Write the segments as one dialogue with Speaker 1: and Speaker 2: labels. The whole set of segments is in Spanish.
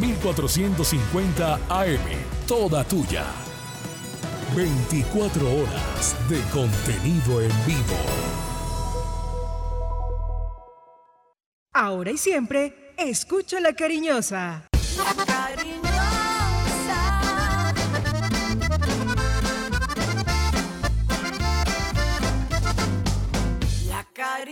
Speaker 1: 1450 AM, toda tuya. 24 horas de contenido en vivo.
Speaker 2: Ahora y siempre, escucha la cariñosa.
Speaker 3: La cariñosa. La cariñosa.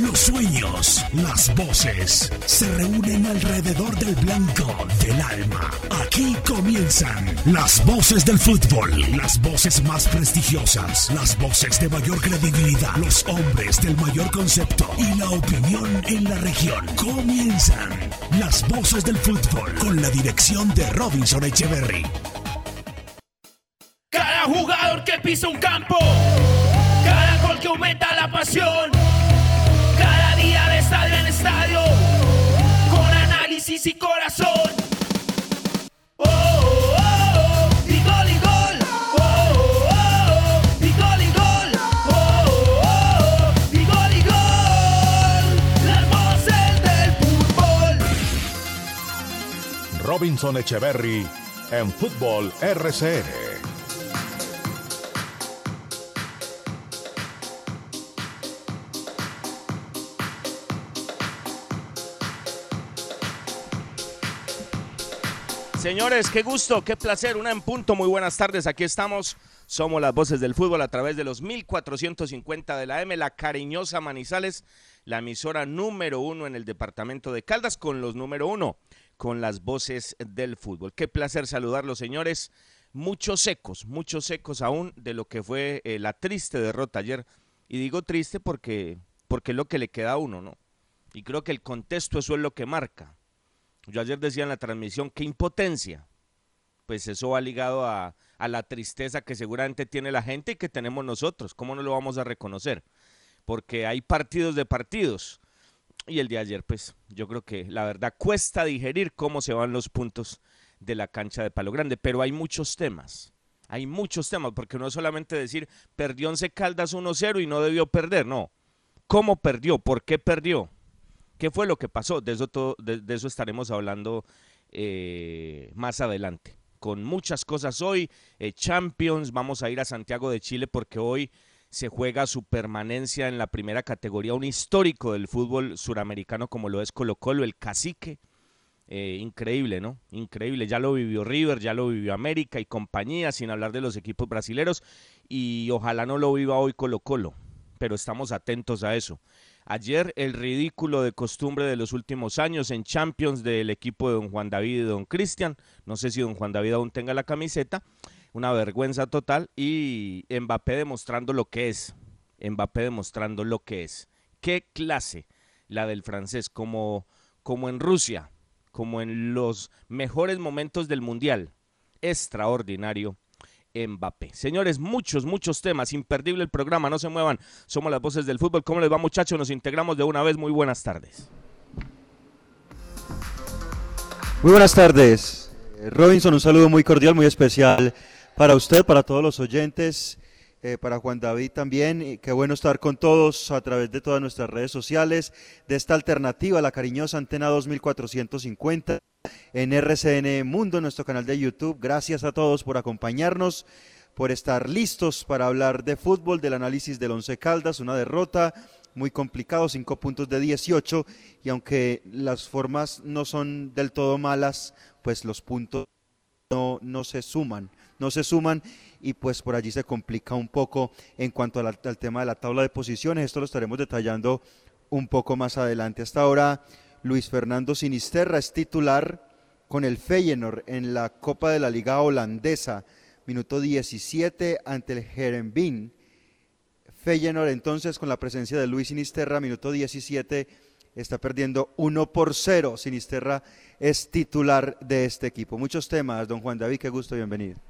Speaker 1: Los sueños, las voces se reúnen alrededor del blanco del alma. Aquí comienzan las voces del fútbol, las voces más prestigiosas, las voces de mayor credibilidad, los hombres del mayor concepto y la opinión en la región. Comienzan las voces del fútbol con la dirección de Robinson Echeverry.
Speaker 4: Cada jugador que pisa un campo, cada gol que aumenta la pasión, análisis y corazón. Oh, oh, oh, y gol y gol. Oh, oh, oh, y gol y gol. Oh, oh, oh, y gol y gol. Las voces del fútbol.
Speaker 1: Robinson Echeverry en Fútbol RCN.
Speaker 5: Señores, qué gusto, qué placer, una en punto, muy buenas tardes, aquí estamos, somos las voces del fútbol a través de los 1450 de la M, la cariñosa Manizales, la emisora número uno en el departamento de Caldas con los número uno, con las voces del fútbol. Qué placer saludarlos, señores, muchos secos, muchos secos aún de lo que fue eh, la triste derrota ayer, y digo triste porque, porque es lo que le queda a uno, ¿no? Y creo que el contexto eso es lo que marca. Yo ayer decía en la transmisión, qué impotencia. Pues eso va ligado a, la tristeza que seguramente tiene la gente y que tenemos nosotros. ¿Cómo no lo vamos a reconocer? Porque hay partidos de partidos. Y el de ayer, pues yo creo que la verdad cuesta digerir cómo se van los puntos de la cancha de Palo Grande. Pero hay muchos temas. Hay muchos temas, porque no es solamente decir, perdió Once Caldas 1-0 y no debió perder. No. ¿Cómo perdió? ¿Por qué perdió? ¿Qué fue lo que pasó? De eso, estaremos hablando eh, más adelante. Con muchas cosas hoy, eh, Champions, vamos a ir a Santiago de Chile porque hoy se juega su permanencia en la primera categoría, un histórico del fútbol suramericano como lo es Colo Colo, el cacique. Eh, increíble, ¿no? Increíble. Ya lo vivió River, ya lo vivió América y compañía, sin hablar de los equipos brasileros. Y ojalá no lo viva hoy Colo Colo, pero estamos atentos a eso. Ayer el ridículo de costumbre de los últimos años en Champions del equipo de don Juan David y don Cristian. No sé si don Juan David aún tenga la camiseta. Una vergüenza total. Y Mbappé demostrando lo que es. Mbappé demostrando lo que es. Qué clase la del francés, como, como en Rusia, como en los mejores momentos del Mundial. Extraordinario Mbappé. Señores, muchos, muchos temas. Imperdible el programa, no se muevan. Somos las voces del fútbol. ¿Cómo les va, muchachos? Nos integramos de una vez. Muy buenas tardes.
Speaker 6: Muy buenas tardes. Eh, Robinson, un saludo muy cordial, muy especial para usted, para todos los oyentes, eh, para Juan David también. Y qué bueno estar con todos a través de todas nuestras redes sociales, de esta alternativa, la cariñosa Antena 2450 en RCN Mundo, nuestro canal de YouTube. Gracias a todos por acompañarnos, por estar listos para hablar de fútbol, del análisis del Once Caldas, una derrota muy complicado, 5 puntos de 18, y aunque las formas no son del todo malas, pues los puntos no, no se suman, no se suman y pues por allí se complica un poco en cuanto al, tema de la tabla de posiciones, esto lo estaremos detallando un poco más adelante. Hasta ahora Luis Fernando Sinisterra es titular con el Feyenoord en la Copa de la Liga Holandesa, minuto 17 ante el Herenveen. Feyenoord entonces con la presencia de Luis Sinisterra, minuto 17 está perdiendo 1 por 0. Sinisterra es titular de este equipo. Muchos temas, don Juan David, qué gusto, bienvenido.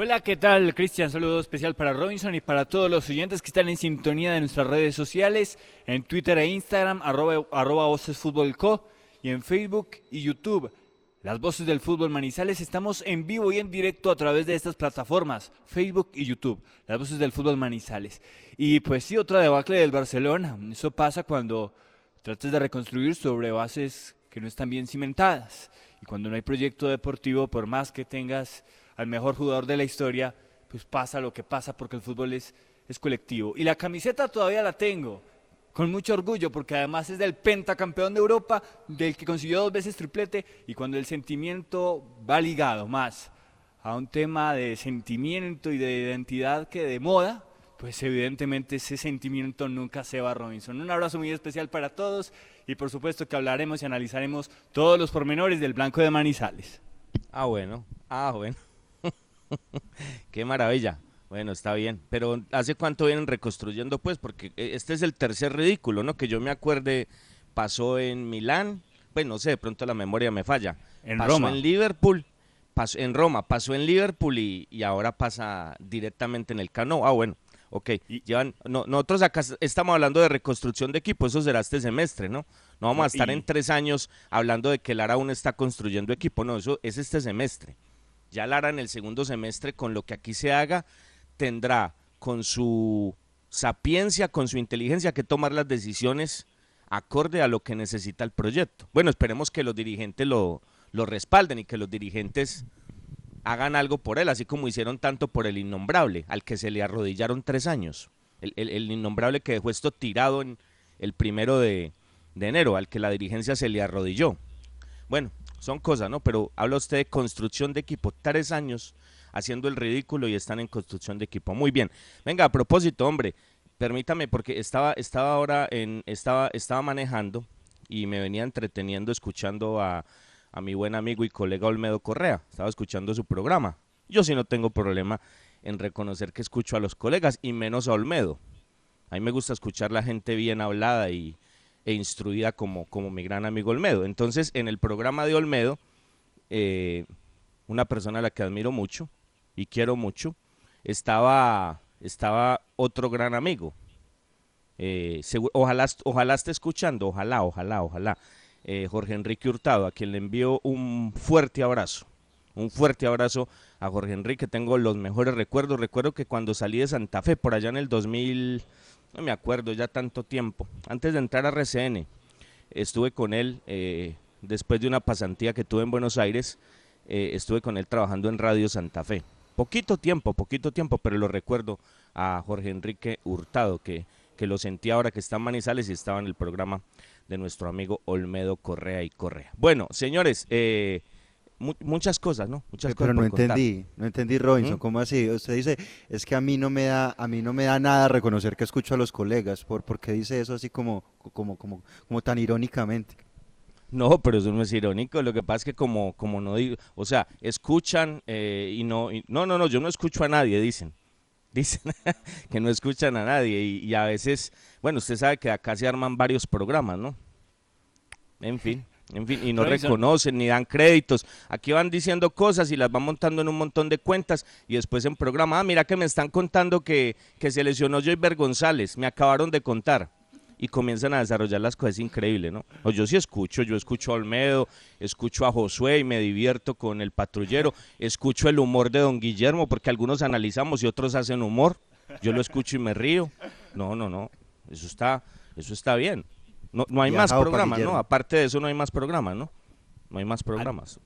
Speaker 7: Hola, ¿qué tal? Cristian, saludo especial para Robinson y para todos los oyentes que están en sintonía de nuestras redes sociales, en Twitter e Instagram, arroba, arroba Voces Fútbol Co, y en Facebook y YouTube. Las voces del fútbol Manizales estamos en vivo y en directo a través de estas plataformas, Facebook y YouTube. Las voces del fútbol Manizales. Y pues sí, otra debacle del Barcelona. Eso pasa cuando tratas de reconstruir sobre bases que no están bien cimentadas. Y cuando no hay proyecto deportivo, por más que tengas al mejor jugador de la historia, pues pasa lo que pasa porque el fútbol es, es colectivo. Y la camiseta todavía la tengo, con mucho orgullo, porque además es del pentacampeón de Europa, del que consiguió dos veces triplete, y cuando el sentimiento va ligado más a un tema de sentimiento y de identidad que de moda, pues evidentemente ese sentimiento nunca se va, Robinson. Un abrazo muy especial para todos y por supuesto que hablaremos y analizaremos todos los pormenores del Blanco de Manizales.
Speaker 5: Ah, bueno, ah, bueno. Qué maravilla. Bueno, está bien. Pero ¿hace cuánto vienen reconstruyendo? Pues porque eh, este es el tercer ridículo, ¿no? Que yo me acuerde, pasó en Milán, pues no sé, de pronto la memoria me falla.
Speaker 7: En
Speaker 5: pasó
Speaker 7: Roma.
Speaker 5: en Liverpool, pasó en Roma, pasó en Liverpool y, y ahora pasa directamente en el Cano. Ah, bueno, ok. Llevan, no, nosotros acá estamos hablando de reconstrucción de equipo, eso será este semestre, ¿no? No vamos a estar
Speaker 7: Y-
Speaker 5: en tres años hablando de que Lara aún está construyendo equipo, no, eso es este semestre. Ya Lara en el segundo semestre, con lo que aquí se haga, tendrá con su sapiencia, con su inteligencia, que tomar las decisiones acorde a lo que necesita el proyecto. Bueno, esperemos que los dirigentes lo, lo respalden y que los dirigentes hagan algo por él, así como hicieron tanto por el innombrable, al que se le arrodillaron tres años. El, el- innombrable que dejó esto tirado en el primero de, de enero, al que la dirigencia se le arrodilló. Bueno, son cosas, ¿no? Pero habla usted de construcción de equipo, tres años haciendo el ridículo y están en construcción de equipo. Muy bien. Venga, a propósito, hombre, permítame, porque estaba, estaba ahora en, estaba, estaba manejando y me venía entreteniendo escuchando a, a mi buen amigo y colega Olmedo Correa. Estaba escuchando su programa. Yo sí no tengo problema en reconocer que escucho a los colegas y menos a Olmedo. A mí me gusta escuchar la gente bien hablada y, e instruida como, como mi gran amigo Olmedo. Entonces, en el programa de Olmedo, eh, una persona a la que admiro mucho y quiero mucho, estaba, estaba otro gran amigo. Eh, ojalá, ojalá esté escuchando, ojalá, ojalá, ojalá. eh, Jorge Enrique Hurtado, a quien le envío un fuerte abrazo. Un fuerte abrazo a Jorge Enrique. Tengo los mejores recuerdos. Recuerdo que cuando salí de Santa Fe, por allá en el 2000, no me acuerdo ya tanto tiempo, antes de entrar a RCN, estuve con él eh, después de una pasantía que tuve en Buenos Aires. eh, estuve con él trabajando en Radio Santa Fe. Poquito tiempo, poquito tiempo, pero lo recuerdo a Jorge Enrique Hurtado, que, que lo sentí ahora que está en Manizales y estaba en el programa de nuestro amigo Olmedo Correa y Correa. Bueno, señores, eh, mu- muchas cosas, ¿no? Muchas
Speaker 6: Pero
Speaker 5: cosas
Speaker 6: no
Speaker 5: por contar.
Speaker 6: entendí, no entendí Robinson,
Speaker 5: ¿Mm?
Speaker 6: ¿cómo así? Usted dice, es que a mí no me da, a mí no me da nada reconocer que escucho a los colegas, ¿por, por qué dice eso así como, como, como, como tan irónicamente?
Speaker 5: No, pero eso no es irónico. Lo que pasa es que como, como no digo, o sea, escuchan eh, y no, y- no, no, no, yo no escucho a nadie, dicen. Dicen que no escuchan a nadie y, y a veces, bueno, usted sabe que acá se arman varios programas, ¿no? En fin, en fin, y no
Speaker 7: Robinson.
Speaker 5: reconocen ni dan créditos. Aquí van diciendo cosas y las van montando en un montón de cuentas y después en programa, ah, mira que me están contando que, que se lesionó Joyver González, me acabaron de contar y comienzan a desarrollar las cosas, es increíble, ¿no? O yo sí escucho, yo escucho a Olmedo, escucho a Josué y me divierto con el patrullero, escucho el humor de don Guillermo, porque algunos analizamos y otros hacen humor, yo lo escucho y me río. No, no, no, eso está, eso está bien. No, no hay más programas, ¿no? Aparte de eso no hay más programas, ¿no? No hay más programas.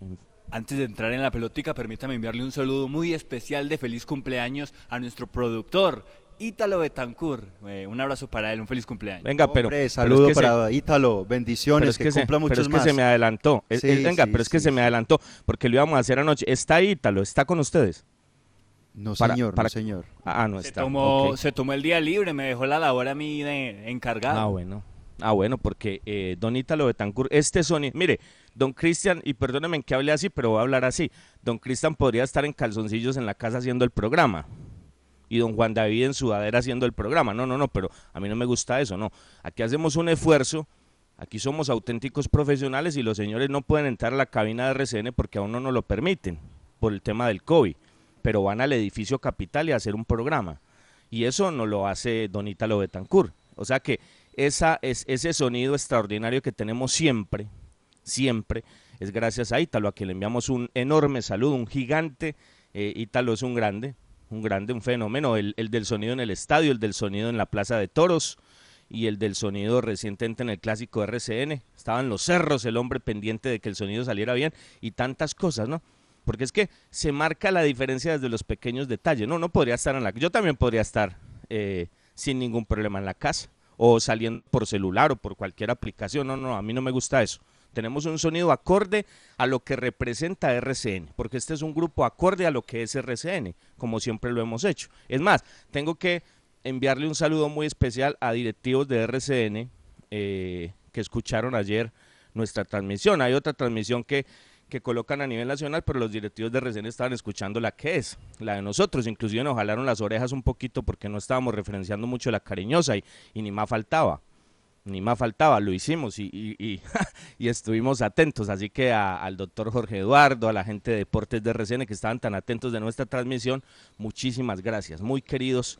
Speaker 7: Antes de entrar en la pelotica, permítame enviarle un saludo muy especial de feliz cumpleaños a nuestro productor, Ítalo Betancourt. Eh, un abrazo para él, un feliz cumpleaños.
Speaker 5: Venga, pero,
Speaker 6: Hombre,
Speaker 5: pero es
Speaker 6: saludo
Speaker 5: se-
Speaker 6: para Ítalo, bendiciones,
Speaker 5: es
Speaker 6: que,
Speaker 5: que, se,
Speaker 6: cumpla
Speaker 5: pero es que
Speaker 6: más.
Speaker 5: se me adelantó. Es-
Speaker 6: Sí,
Speaker 5: es- venga,
Speaker 6: sí,
Speaker 5: pero es que
Speaker 6: sí,
Speaker 5: se me adelantó porque lo íbamos a hacer anoche. Está Ítalo, está con ustedes.
Speaker 6: No
Speaker 5: para-
Speaker 6: señor,
Speaker 5: para-
Speaker 6: no señor.
Speaker 5: Ah, no
Speaker 7: se,
Speaker 5: está.
Speaker 7: tomó, se tomó el día libre, me dejó la labor a mí de encargado.
Speaker 5: Ah, bueno. Ah, bueno, porque eh, Don Ítalo Betancourt, este Sony, mire, Don Cristian, y perdónenme que hable así, pero voy a hablar así. Don Cristian podría estar en calzoncillos en la casa haciendo el programa. Y don Juan David en sudadera haciendo el programa. No, no, no, pero a mí no me gusta eso, no. Aquí hacemos un esfuerzo, Aquí somos auténticos profesionales y los señores no pueden entrar a la cabina de RCN porque aún no nos lo permiten por el tema del COVID, pero van al edificio capital y a hacer un programa. Y eso no lo hace Don Ítalo Betancourt. O sea que esa, es, ese sonido extraordinario que tenemos siempre, siempre, es gracias a Ítalo, a quien le enviamos un enorme saludo, un gigante. Eh, Ítalo es un grande, un grande, un fenómeno, el, el del sonido en el estadio, el del sonido en la Plaza de Toros y el del sonido recientemente en el clásico RCN. Estaban los cerros, el hombre pendiente de que el sonido saliera bien y tantas cosas, ¿no? Porque es que se marca la diferencia desde los pequeños detalles. No, no podría estar en la... Yo también podría estar eh, sin ningún problema en la casa o saliendo por celular o por cualquier aplicación. No, no, a mí no me gusta eso. Tenemos un sonido acorde a lo que representa RCN, porque este es un grupo acorde a lo que es RCN, como siempre lo hemos hecho. Es más, tengo que enviarle un saludo muy especial a directivos de RCN eh, que escucharon ayer nuestra transmisión. Hay otra transmisión que, que colocan a nivel nacional, pero los directivos de RCN estaban escuchando la que es, la de nosotros. Inclusive nos jalaron las orejas un poquito porque no estábamos referenciando mucho la cariñosa y, ni más faltaba. Ni más faltaba, lo hicimos y, y, y estuvimos atentos. Así que al doctor Jorge Eduardo, a la gente de Deportes de RCN que estaban tan atentos de nuestra transmisión, muchísimas gracias. Muy queridos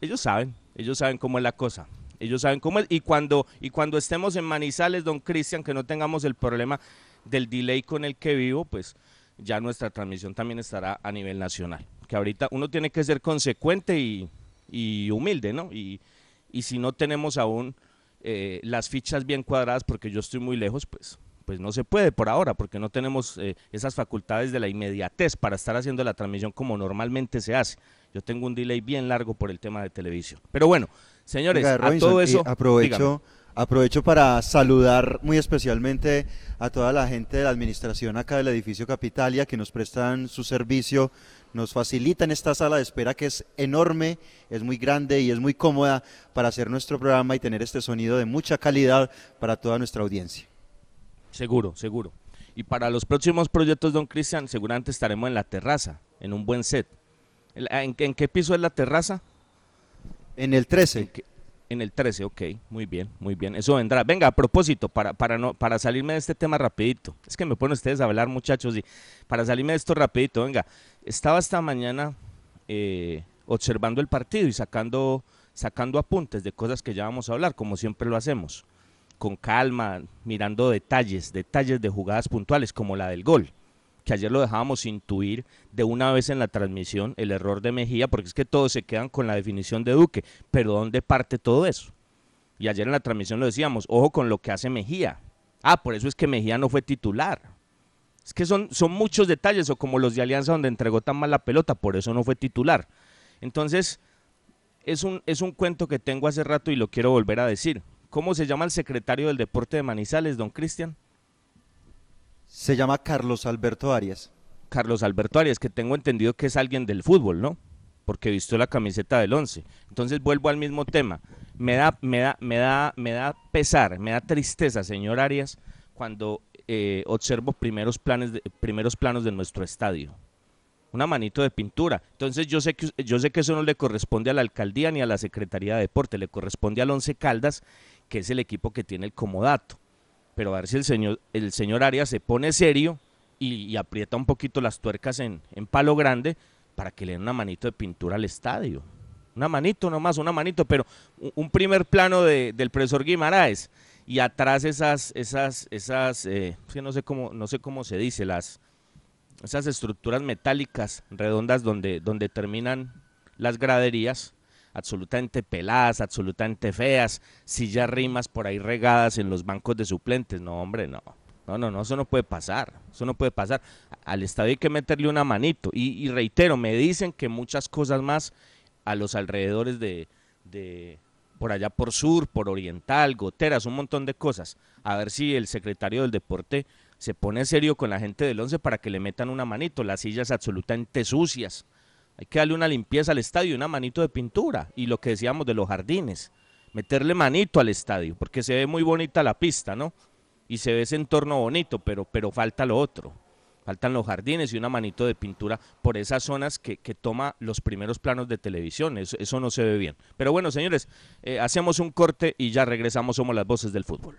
Speaker 5: ellos saben, ellos saben cómo es la cosa. Ellos saben cómo es. Y cuando, y cuando estemos en Manizales, don Cristian, que no tengamos el problema del delay con el que vivo, pues ya nuestra transmisión también estará a nivel nacional. Que ahorita uno tiene que ser consecuente y, humilde, ¿no? Y, si no tenemos aún eh, las fichas bien cuadradas, porque yo estoy muy lejos, pues pues no se puede por ahora, porque no tenemos eh, esas facultades de la inmediatez para estar haciendo la transmisión como normalmente se hace. Yo tengo un delay bien largo por el tema de televisión. Pero bueno, señores, a todo eso.
Speaker 6: aprovecho, aprovecho para saludar muy especialmente a toda la gente de la administración acá del edificio Capitalia que nos prestan su servicio, nos facilitan esta sala de espera que es enorme, es muy grande y es muy cómoda para hacer nuestro programa y tener este sonido de mucha calidad para toda nuestra audiencia.
Speaker 5: Seguro, seguro. Y para los próximos proyectos, don Cristian, seguramente estaremos en la terraza, en un buen set. ¿En, qué piso es la terraza?
Speaker 6: En el 13.
Speaker 5: ¿En, el 13, ok, muy bien, muy bien. Eso vendrá. Venga, a propósito, para, para, no, para salirme de este tema rapidito. Es que me ponen ustedes a hablar, muchachos, y para salirme de esto rapidito, venga. Estaba esta mañana eh, observando el partido y sacando, sacando apuntes de cosas que ya vamos a hablar, como siempre lo hacemos. Con calma, mirando detalles, detalles de jugadas puntuales, como la del gol que ayer lo dejábamos intuir de una vez en la transmisión, el error de Mejía, porque es que todos se quedan con la definición de Duque, pero ¿dónde parte todo eso? Y ayer en la transmisión lo decíamos, ojo con lo que hace Mejía. Ah, por eso es que Mejía no fue titular. Es que son, son muchos detalles, o como los de Alianza donde entregó tan mal la pelota, por eso no fue titular. Entonces, es un, es un cuento que tengo hace rato y lo quiero volver a decir. ¿Cómo se llama el secretario del deporte de Manizales, don Cristian?
Speaker 6: Se llama Carlos Alberto Arias.
Speaker 5: Carlos Alberto Arias, que tengo entendido que es alguien del fútbol, ¿no? Porque visto la camiseta del 11. Entonces vuelvo al mismo tema. Me da, me da, me da, me da pesar, me da tristeza, señor Arias, cuando eh, observo primeros, planes de, primeros planos de nuestro estadio. Una manito de pintura. Entonces yo sé, que, yo sé que eso no le corresponde a la alcaldía ni a la Secretaría de Deporte, le corresponde al Once Caldas, que es el equipo que tiene el comodato pero a ver si el señor, el señor Arias se pone serio y, aprieta un poquito las tuercas en, palo grande para que le den una manito de pintura al estadio. Una manito nomás, una manito, pero un, primer plano del profesor Guimaraes y atrás esas, esas, esas, eh, no sé cómo, no sé cómo se dice, las, esas estructuras metálicas redondas donde, donde terminan las graderías absolutamente peladas, absolutamente feas, sillas rimas por ahí regadas en los bancos de suplentes. No, hombre, no. No, no, no, eso no puede pasar. Eso no puede pasar. Al estadio hay que meterle una manito. Y, reitero, me dicen que muchas cosas más a los alrededores de, de, por allá por sur, por oriental, goteras, un montón de cosas. A ver si el secretario del deporte se pone serio con la gente del once para que le metan una manito. Las sillas absolutamente sucias hay que darle una limpieza al estadio, una manito de pintura. Y lo que decíamos de los jardines, meterle manito al estadio, porque se ve muy bonita la pista, ¿no? Y se ve ese entorno bonito, pero, pero falta lo otro. Faltan los jardines y una manito de pintura por esas zonas que, toma los primeros planos de televisión. Eso, no se ve bien. Pero bueno, señores, eh, hacemos un corte y ya regresamos. Somos las voces del fútbol.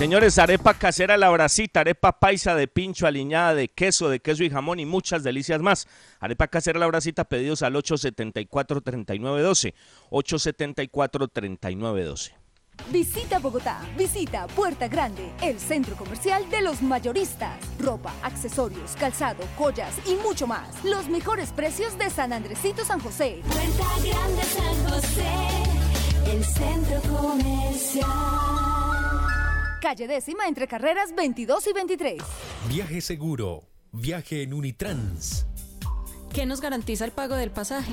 Speaker 5: Señores, arepa casera la bracita, arepa paisa de pincho, aliñada de queso, de queso y jamón y muchas delicias más. Arepa casera la bracita, pedidos al 874-3912. 874-3912.
Speaker 3: Visita Bogotá, visita Puerta Grande, el centro comercial de los mayoristas. Ropa, accesorios, calzado, joyas y mucho más. Los mejores precios de San Andresito San José.
Speaker 8: Puerta Grande San José, el centro comercial.
Speaker 3: Calle décima entre carreras 22 y 23.
Speaker 9: Viaje seguro. Viaje en Unitrans.
Speaker 10: ¿Qué nos garantiza el pago del pasaje?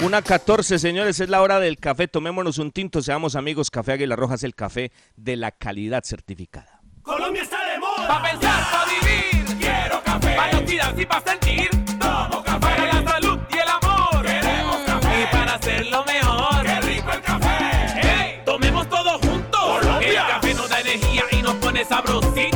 Speaker 5: Una 14, señores, es la hora del café. Tomémonos un tinto, seamos amigos. Café Águila Roja es el café de la calidad certificada.
Speaker 11: Colombia está de moda. Pa' pensar, pa' vivir. Quiero café. Pa' identidad y pa' sentir. Tomo café. Para la salud y el amor. Queremos café. Y para hacerlo mejor. Qué rico el café. Hey, tomemos todos juntos. Colombia. El café nos da energía y nos pone sabrosito.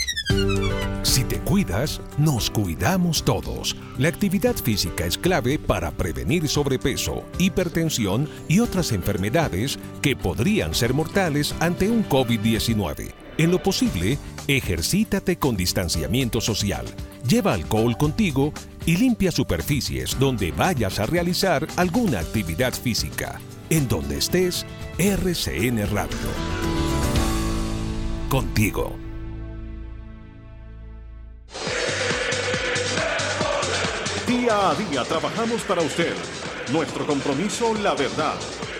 Speaker 12: Si te cuidas, nos cuidamos todos. La actividad física es clave para prevenir sobrepeso, hipertensión y otras enfermedades que podrían ser mortales ante un COVID-19. En lo posible, ejercítate con distanciamiento social. Lleva alcohol contigo y limpia superficies donde vayas a realizar alguna actividad física. En donde estés, RCN Radio. Contigo.
Speaker 13: Día a día trabajamos para usted. Nuestro compromiso, la verdad.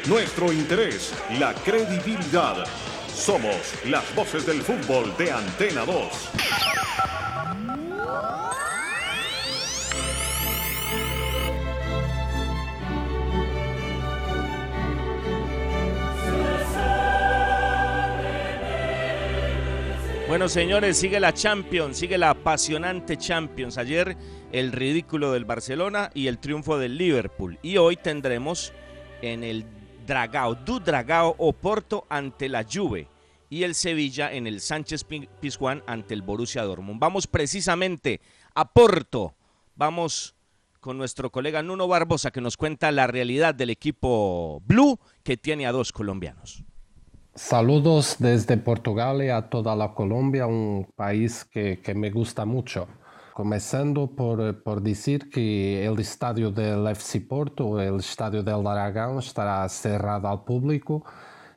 Speaker 13: Nuestro interés, la credibilidad. Somos las voces del fútbol de Antena 2.
Speaker 5: Bueno, señores, sigue la Champions, sigue la apasionante Champions. Ayer el ridículo del Barcelona y el triunfo del Liverpool. Y hoy tendremos en el Dragao, du Dragao Oporto ante la Juve y el Sevilla en el Sánchez Pizjuán ante el Borussia Dortmund. Vamos precisamente a Porto. Vamos con nuestro colega Nuno Barbosa que nos cuenta la realidad del equipo Blue que tiene a dos colombianos.
Speaker 14: Saludos desde Portugal y a toda la Colombia, un país que, me gusta mucho. Comenzando por, por, decir que el estadio del FC Porto, el estadio del Dragão, estará cerrado al público.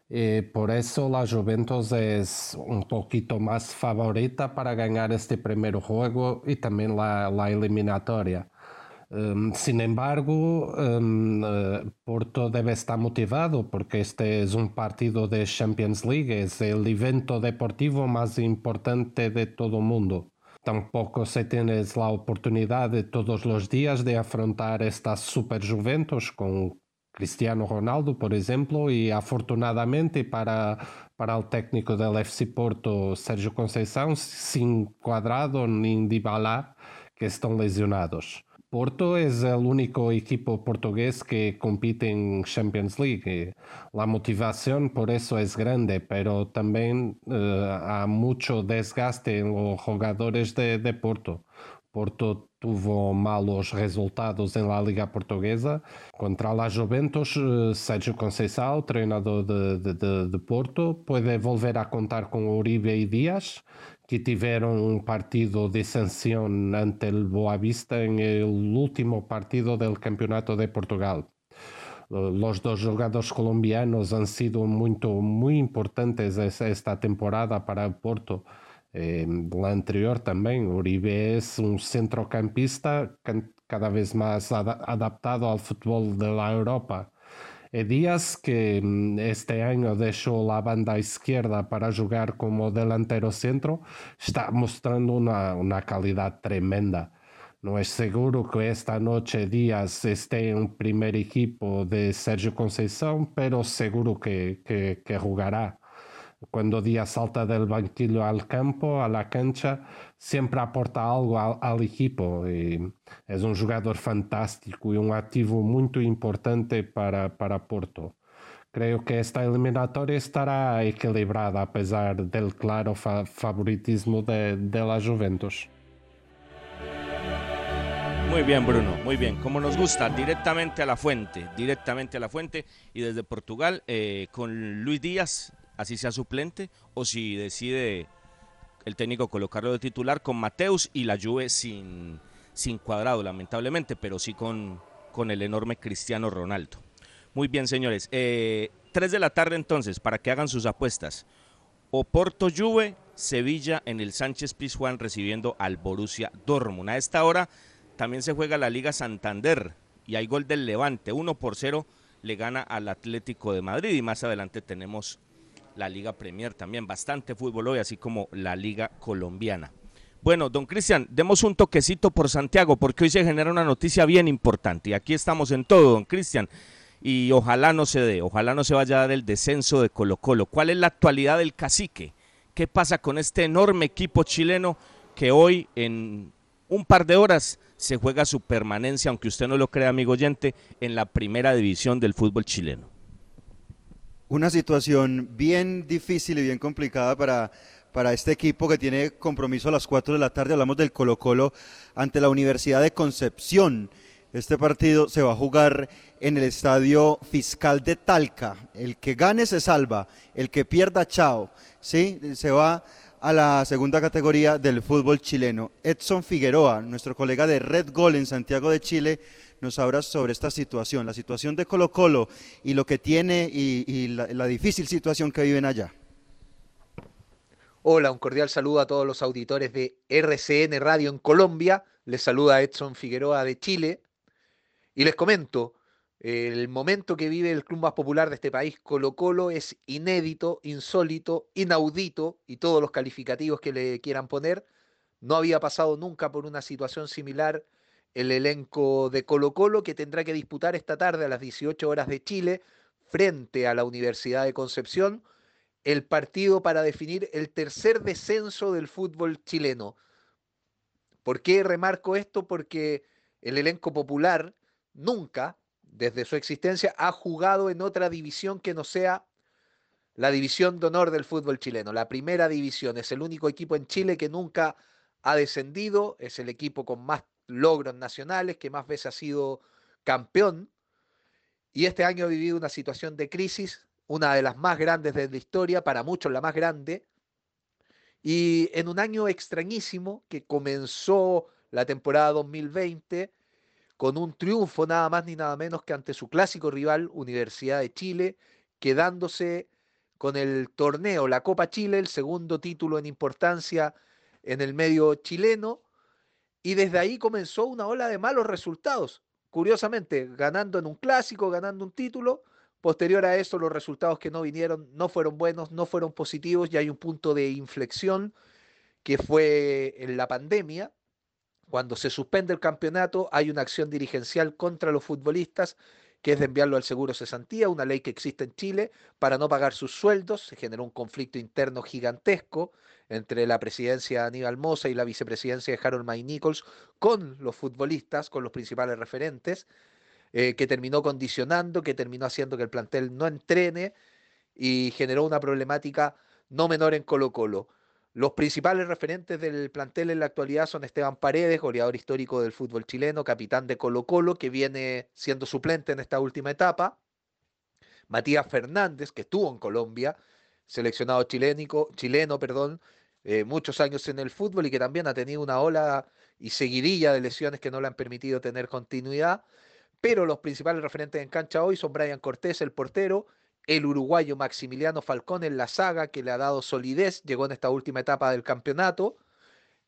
Speaker 14: Y por eso la Juventus es un poquito más favorita para ganar este primer juego y también la, la eliminatoria. Um, sin embargo, um, uh, Porto debe estar motivado porque este es un partido de Champions League, es el evento deportivo más importante de todo el mundo. Tampoco se tiene la oportunidad de todos los días de afrontar estas Super Juventus con Cristiano Ronaldo, por ejemplo, y afortunadamente para, para el técnico del FC Porto, Sérgio Conceição, sin Cuadrado ni Dybala, que están lesionados. Porto es el único equipo portugués que compite en Champions League. La motivación por eso es grande, pero también eh, hay mucho desgaste en los jugadores de, de Porto. Porto tuvo malos resultados en la Liga Portuguesa. Contra la Juventus, eh, Sérgio Conceição, treinador de, de, de, Porto, puede volver a contar con Uribe y Díaz, que tiveram um partido de sanção ante o Boa Vista em el último partido do Campeonato de Portugal. Os dois jogadores colombianos han sido muito, muito importantes esta temporada para o Porto. Eh, la anterior também, Uribe é um centrocampista cada vez mais adaptado ao futebol da Europa. Díaz, que mm, este año dejó la banda izquierda para jugar como delantero centro, está mostrando una, una calidad tremenda. No es seguro que esta noche Díaz esté en un primer equipo de Sergio Conceição, pero seguro que, que, que jugará. Cuando Díaz salta del banquillo al campo, a la cancha, siempre aporta algo al, al equipo. Y es un jugador fantástico y un activo muy importante para, para Porto. Creo que esta eliminatoria estará equilibrada a pesar del claro fa favoritismo de, de la Juventus.
Speaker 5: Muy bien, Bruno, muy bien. Como nos gusta, directamente a la fuente, directamente a la fuente. Y desde Portugal, eh, con Luis Díaz, así sea suplente, o si decide el técnico colocarlo de titular con Mateus y la Juve sin, sin cuadrado, lamentablemente, pero sí con, con el enorme Cristiano Ronaldo. Muy bien, señores. Eh, 3 de la tarde entonces, para que hagan sus apuestas. Oporto Juve, Sevilla en el Sánchez Pizjuán recibiendo al Borussia Dortmund. A esta hora también se juega la Liga Santander y hay gol del Levante. 1 por 0 le gana al Atlético de Madrid y más adelante tenemos la Liga Premier también. Bastante fútbol hoy, así como la Liga Colombiana. Bueno, don Cristian, demos un toquecito por Santiago, porque hoy se genera una noticia bien importante. Y aquí estamos en todo, don Cristian. Y ojalá no se dé, ojalá no se vaya a dar el descenso de Colo Colo. ¿Cuál es la actualidad del cacique? ¿Qué pasa con este enorme equipo chileno que hoy en un par de horas se juega su permanencia, aunque usted no lo crea, amigo oyente, en la primera división del fútbol chileno?
Speaker 6: Una situación bien difícil y bien complicada para, para este equipo que tiene compromiso a las 4 de la tarde. Hablamos del Colo Colo ante la Universidad de Concepción. Este partido se va a jugar en el Estadio Fiscal de Talca. El que gane se salva, el que pierda, chao. ¿Sí? Se va a la segunda categoría del fútbol chileno. Edson Figueroa, nuestro colega de Red Gol en Santiago de Chile, nos habla sobre esta situación, la situación de Colo Colo y lo que tiene y, la, la difícil situación que viven allá.
Speaker 15: Hola, un cordial saludo a todos los auditores de RCN Radio en Colombia. Les saluda Edson Figueroa de Chile. Y les comento, el momento que vive el club más popular de este país, Colo Colo, es inédito, insólito, inaudito y todos los calificativos que le quieran poner. No había pasado nunca por una situación similar el elenco de Colo Colo que tendrá que disputar esta tarde a las 18 horas de Chile frente a la Universidad de Concepción el partido para definir el tercer descenso del fútbol chileno. ¿Por qué remarco esto? Porque el elenco popular nunca, desde su existencia, ha jugado en otra división que no sea la división de honor del fútbol chileno. La primera división es el único equipo en Chile que nunca ha descendido, es el equipo con más logros nacionales, que más veces ha sido campeón. Y este año ha vivido una situación de crisis, una de las más grandes de la historia, para muchos la más grande. Y en un año extrañísimo que comenzó la temporada 2020 con un triunfo nada más ni nada menos que ante su clásico rival, Universidad de Chile, quedándose con el torneo, la Copa Chile, el segundo título en importancia en el medio chileno, y desde ahí comenzó una ola de malos resultados. Curiosamente, ganando en un clásico, ganando un título. Posterior a eso, los resultados que no vinieron no fueron buenos, no fueron positivos y hay un punto de inflexión que fue en la pandemia. Cuando se suspende el campeonato, hay una acción dirigencial contra los futbolistas que es de enviarlo al seguro cesantía, una ley que existe en Chile para no pagar sus sueldos. Se generó un conflicto interno gigantesco entre la presidencia de Aníbal Mosa y la vicepresidencia de Harold May Nichols con los futbolistas, con los principales referentes, eh, que terminó condicionando, que terminó haciendo que el plantel no entrene y generó una problemática no menor en Colo Colo. Los principales referentes del plantel en la actualidad son Esteban Paredes, goleador histórico del fútbol chileno, capitán de Colo Colo, que viene siendo suplente en esta última etapa. Matías Fernández, que estuvo en Colombia, seleccionado chileno, chileno perdón, eh, muchos años en el fútbol y que también ha tenido una ola y seguidilla de lesiones que no le han permitido tener continuidad. Pero los principales referentes en cancha hoy son Brian Cortés, el portero, el uruguayo Maximiliano Falcón en la saga que le ha dado solidez, llegó en esta última etapa del campeonato.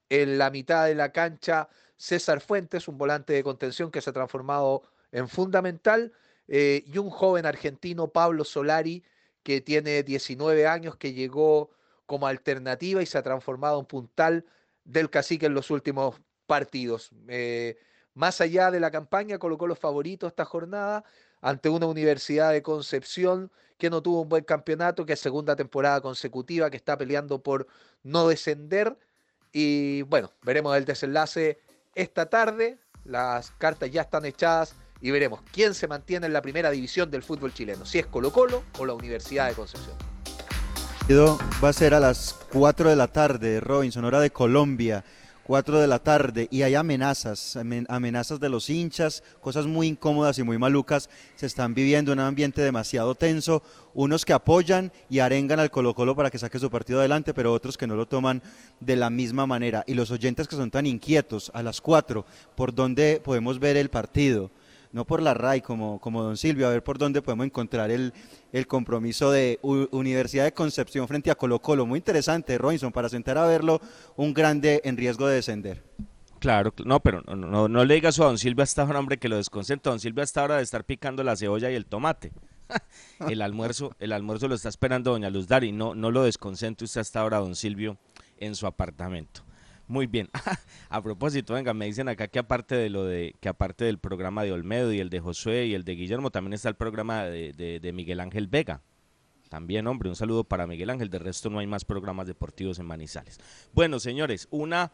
Speaker 15: En la mitad de la cancha, César Fuentes, un volante de contención que se ha transformado en fundamental, eh, y un joven argentino, Pablo Solari, que tiene 19 años, que llegó como alternativa y se ha transformado en puntal del cacique en los últimos partidos. Eh, más allá de la campaña, colocó los favoritos esta jornada ante una Universidad de Concepción que no tuvo un buen campeonato, que es segunda temporada consecutiva, que está peleando por no descender. Y bueno, veremos el desenlace esta tarde. Las cartas ya están echadas y veremos quién se mantiene en la primera división del fútbol chileno, si es Colo Colo o la Universidad de Concepción.
Speaker 6: Va a ser a las 4 de la tarde, Robinson, hora de Colombia. 4 de la tarde y hay amenazas, amenazas de los hinchas, cosas muy incómodas y muy malucas. Se están viviendo en un ambiente demasiado tenso. Unos que apoyan y arengan al Colo Colo para que saque su partido adelante, pero otros que no lo toman de la misma manera. Y los oyentes que son tan inquietos a las 4, ¿por dónde podemos ver el partido? No por la RAI como, como don Silvio, a ver por dónde podemos encontrar el, el compromiso de Universidad de Concepción frente a Colo Colo. Muy interesante, Robinson, para sentar a verlo, un grande en riesgo de descender.
Speaker 5: Claro, no, pero no, no, le digas a don Silvio hasta ahora, hombre, que lo desconcentra. Don Silvio hasta ahora de estar picando la cebolla y el tomate. el almuerzo, el almuerzo lo está esperando doña Luz Dari, no, no lo desconcentre usted hasta ahora, don Silvio, en su apartamento. Muy bien. A propósito, venga, me dicen acá que aparte de lo de que aparte del programa de Olmedo y el de Josué y el de Guillermo, también está el programa de, Miguel Ángel Vega. También, hombre, un saludo para Miguel Ángel. De resto no hay más programas deportivos en Manizales. Bueno, señores, una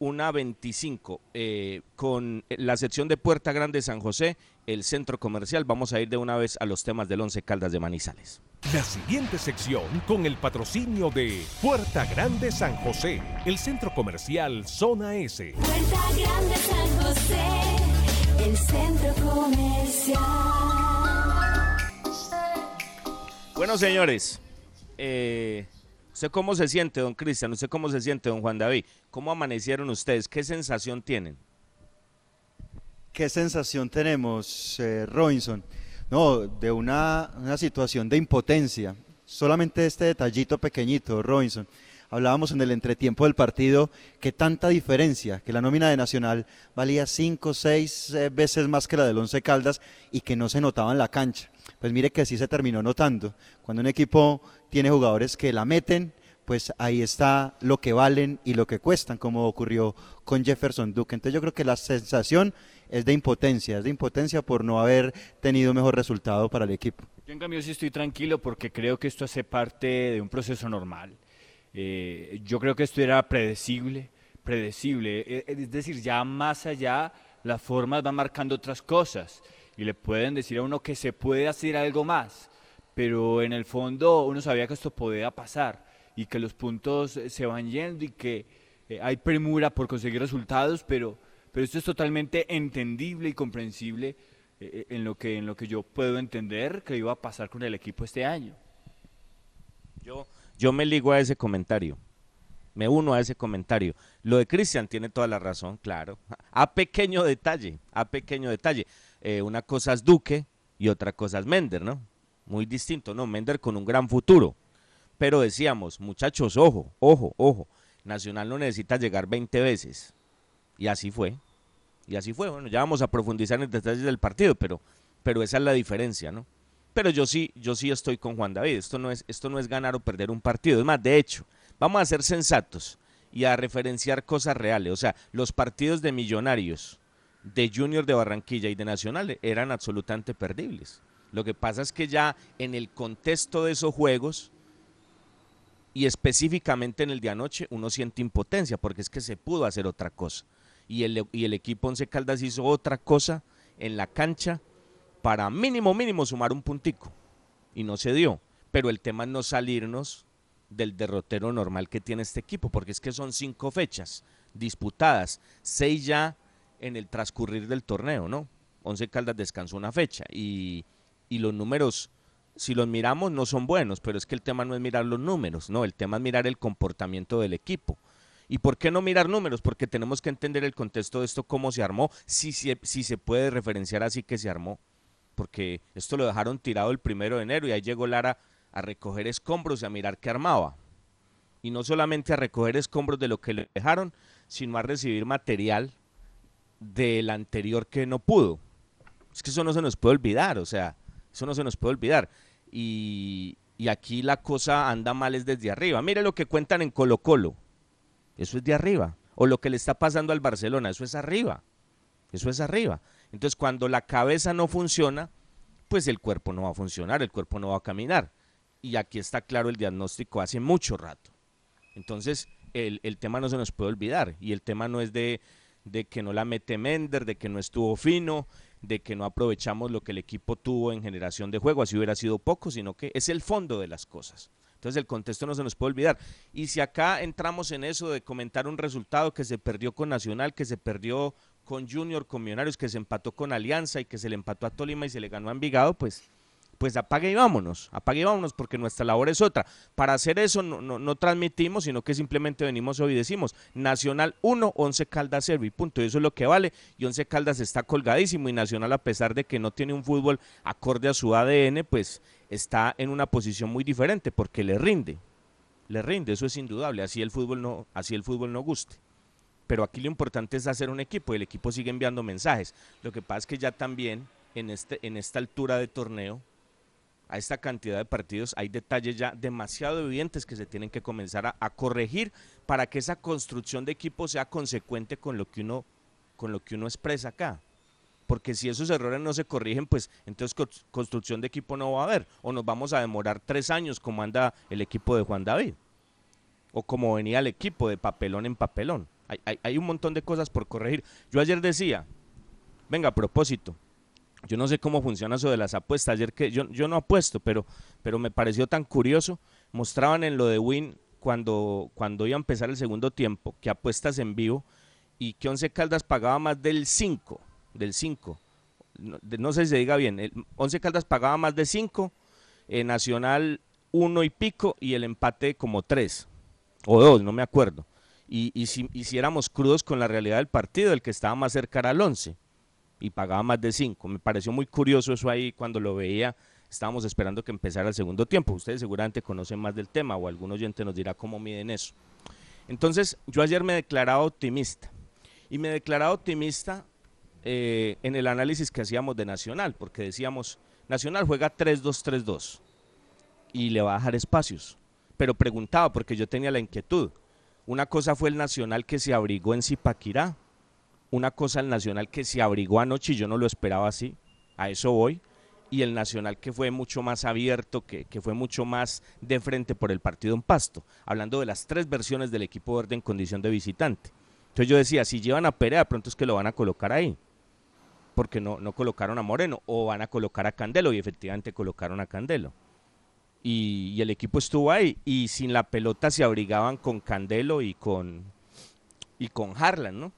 Speaker 5: una 25 eh, con la sección de Puerta Grande San José, el centro comercial. Vamos a ir de una vez a los temas del Once Caldas de Manizales.
Speaker 12: La siguiente sección con el patrocinio de Puerta Grande San José, el centro comercial Zona S.
Speaker 8: Puerta Grande San José, el centro comercial.
Speaker 5: Bueno, señores, eh, ¿Usted cómo se siente, don Cristian? ¿Usted cómo se siente, don Juan David? ¿Cómo amanecieron ustedes? ¿Qué sensación tienen?
Speaker 6: ¿Qué sensación tenemos, eh, Robinson? No, de una, una situación de impotencia. Solamente este detallito pequeñito, Robinson. Hablábamos en el entretiempo del partido que tanta diferencia, que la nómina de Nacional valía cinco, seis eh, veces más que la del Once Caldas y que no se notaba en la cancha. Pues mire que sí se terminó notando. Cuando un equipo tiene jugadores que la meten, pues ahí está lo que valen y lo que cuestan, como ocurrió con Jefferson Duque. Entonces yo creo que la sensación es de impotencia, es de impotencia por no haber tenido mejor resultado para el equipo.
Speaker 7: Yo en cambio sí estoy tranquilo porque creo que esto hace parte de un proceso normal. Eh, yo creo que esto era predecible, predecible, e, es decir, ya más allá las formas van marcando otras cosas y le pueden decir a uno que se puede hacer algo más pero en el fondo uno sabía que esto podía pasar y que los puntos se van yendo y que eh, hay premura por conseguir resultados, pero, pero esto es totalmente entendible y comprensible eh, eh, en, lo que, en lo que yo puedo entender que iba a pasar con el equipo este año.
Speaker 5: Yo, yo me ligo a ese comentario, me uno a ese comentario. Lo de Cristian tiene toda la razón, claro. A pequeño detalle, a pequeño detalle. una cosa es Duque y otra cosa es Mender, ¿no? muy distinto, ¿no? Mender con un gran futuro. Pero decíamos, muchachos, ojo, ojo, ojo, Nacional no necesita llegar 20 veces. Y así fue. Y así fue. Bueno, ya vamos a profundizar en detalles del partido, pero, pero esa es la diferencia, ¿no? Pero yo sí, yo sí estoy con Juan David. Esto no es, esto no es ganar o perder un partido. Es más, de hecho, vamos a ser sensatos y a referenciar cosas reales. O sea, los partidos de millonarios de Junior de Barranquilla y de Nacional eran absolutamente perdibles. Lo que pasa es que ya en el contexto de esos juegos y específicamente en el de anoche uno siente impotencia porque es que se pudo hacer otra cosa. Y el, y el equipo Once Caldas hizo otra cosa en la cancha para mínimo, mínimo sumar un puntico. Y no se dio. Pero el tema es no salirnos del derrotero normal que tiene este equipo, porque es que son cinco fechas disputadas, seis ya en el transcurrir del torneo, ¿no? Once Caldas descansó una fecha y, y los números, si los miramos, no son buenos, pero es que el tema no es mirar los números, no, el tema es mirar el comportamiento del equipo. ¿Y por qué no mirar números? Porque tenemos que entender el contexto de esto, cómo se armó, si, si, se puede referenciar así que se armó. Porque esto lo dejaron tirado el primero de enero y ahí llegó Lara a recoger escombros y a mirar qué armaba. Y no solamente a recoger escombros de lo que le dejaron, sino a recibir material del anterior que no pudo. Es que eso no se nos puede olvidar, o sea, eso no se nos puede olvidar. Y, y aquí la cosa anda mal es desde arriba. Mire lo que cuentan en Colo Colo. Eso es de arriba. O lo que le está pasando al Barcelona, eso es arriba. Eso es arriba. Entonces, cuando la cabeza no funciona, pues el cuerpo no va a funcionar, el cuerpo no va a caminar. Y aquí está claro el diagnóstico hace mucho rato. Entonces, el, el tema no se nos puede olvidar. Y el tema no es de, de que no la mete Mender, de que no estuvo fino, de que no aprovechamos lo que el equipo tuvo en generación de juego, así hubiera sido poco, sino que es el fondo de las cosas. Entonces el contexto no se nos puede olvidar. Y si acá entramos en eso de comentar un resultado que se perdió con Nacional, que se perdió con Junior, con Millonarios, que se empató con Alianza y que se le empató a Tolima y se le ganó a Envigado, pues pues apague y vámonos, apague y vámonos porque nuestra labor es otra. Para hacer eso no, no, no transmitimos, sino que simplemente venimos hoy y decimos Nacional 1, 11 Caldas 0 y punto. Y eso es lo que vale. Y 11 Caldas está colgadísimo y Nacional a pesar de que no tiene un fútbol acorde a su ADN, pues está en una posición muy diferente porque le rinde. Le rinde, eso es indudable. Así el fútbol no, así el fútbol no guste pero aquí lo importante es hacer un equipo y el equipo sigue enviando mensajes. Lo que pasa es que ya también en, este, en esta altura de torneo a esta cantidad de partidos, hay detalles ya demasiado evidentes que se tienen que comenzar a, corregir para que esa construcción de equipo sea consecuente con lo que uno, con lo que uno expresa acá. Porque si esos errores no se corrigen, pues entonces co construcción de equipo no va a haber. O nos vamos a demorar tres años como anda el equipo de Juan David. O como venía el equipo de papelón en papelón. Hay, hay, hay un montón de cosas por corregir. Yo ayer decía, venga, a propósito, yo no sé cómo funciona eso de las apuestas. Ayer que yo, yo no apuesto, pero, pero me pareció tan curioso. Mostraban en lo de Win cuando, cuando iba a empezar el segundo tiempo, que apuestas en vivo y que Once Caldas pagaba más del 5, del 5. No, sé si se diga bien, el Once Caldas pagaba más de 5, eh, Nacional 1 y pico y el empate como 3 o 2, no me acuerdo. Y, si, y si éramos crudos con la realidad del partido, el que estaba más cerca era el 11 y pagaba más de 5. Me pareció muy curioso eso ahí cuando lo veía. Estábamos esperando que empezara el segundo tiempo. Ustedes seguramente conocen más del tema o algún oyente nos dirá cómo miden eso. Entonces, yo ayer me declaraba optimista. Y me declaraba optimista eh, en el análisis que hacíamos de Nacional, porque decíamos, Nacional juega 3-2-3-2 y le va a dejar espacios. Pero preguntaba, porque yo tenía la inquietud. Una cosa fue el Nacional que se abrigó en Zipaquirá, una cosa el Nacional que se abrigó anoche y yo no lo esperaba así, a eso voy, y el Nacional que fue mucho más abierto, que, que, fue mucho más de frente por el partido en pasto, hablando de las tres versiones del equipo verde en condición de visitante. Entonces yo decía, si llevan a Perea, pronto es que lo van a colocar ahí, porque no, no colocaron a Moreno, o van a colocar a Candelo, y efectivamente colocaron a Candelo. Y, y el equipo estuvo ahí, y sin la pelota se abrigaban con Candelo y con, y con Harlan, ¿no?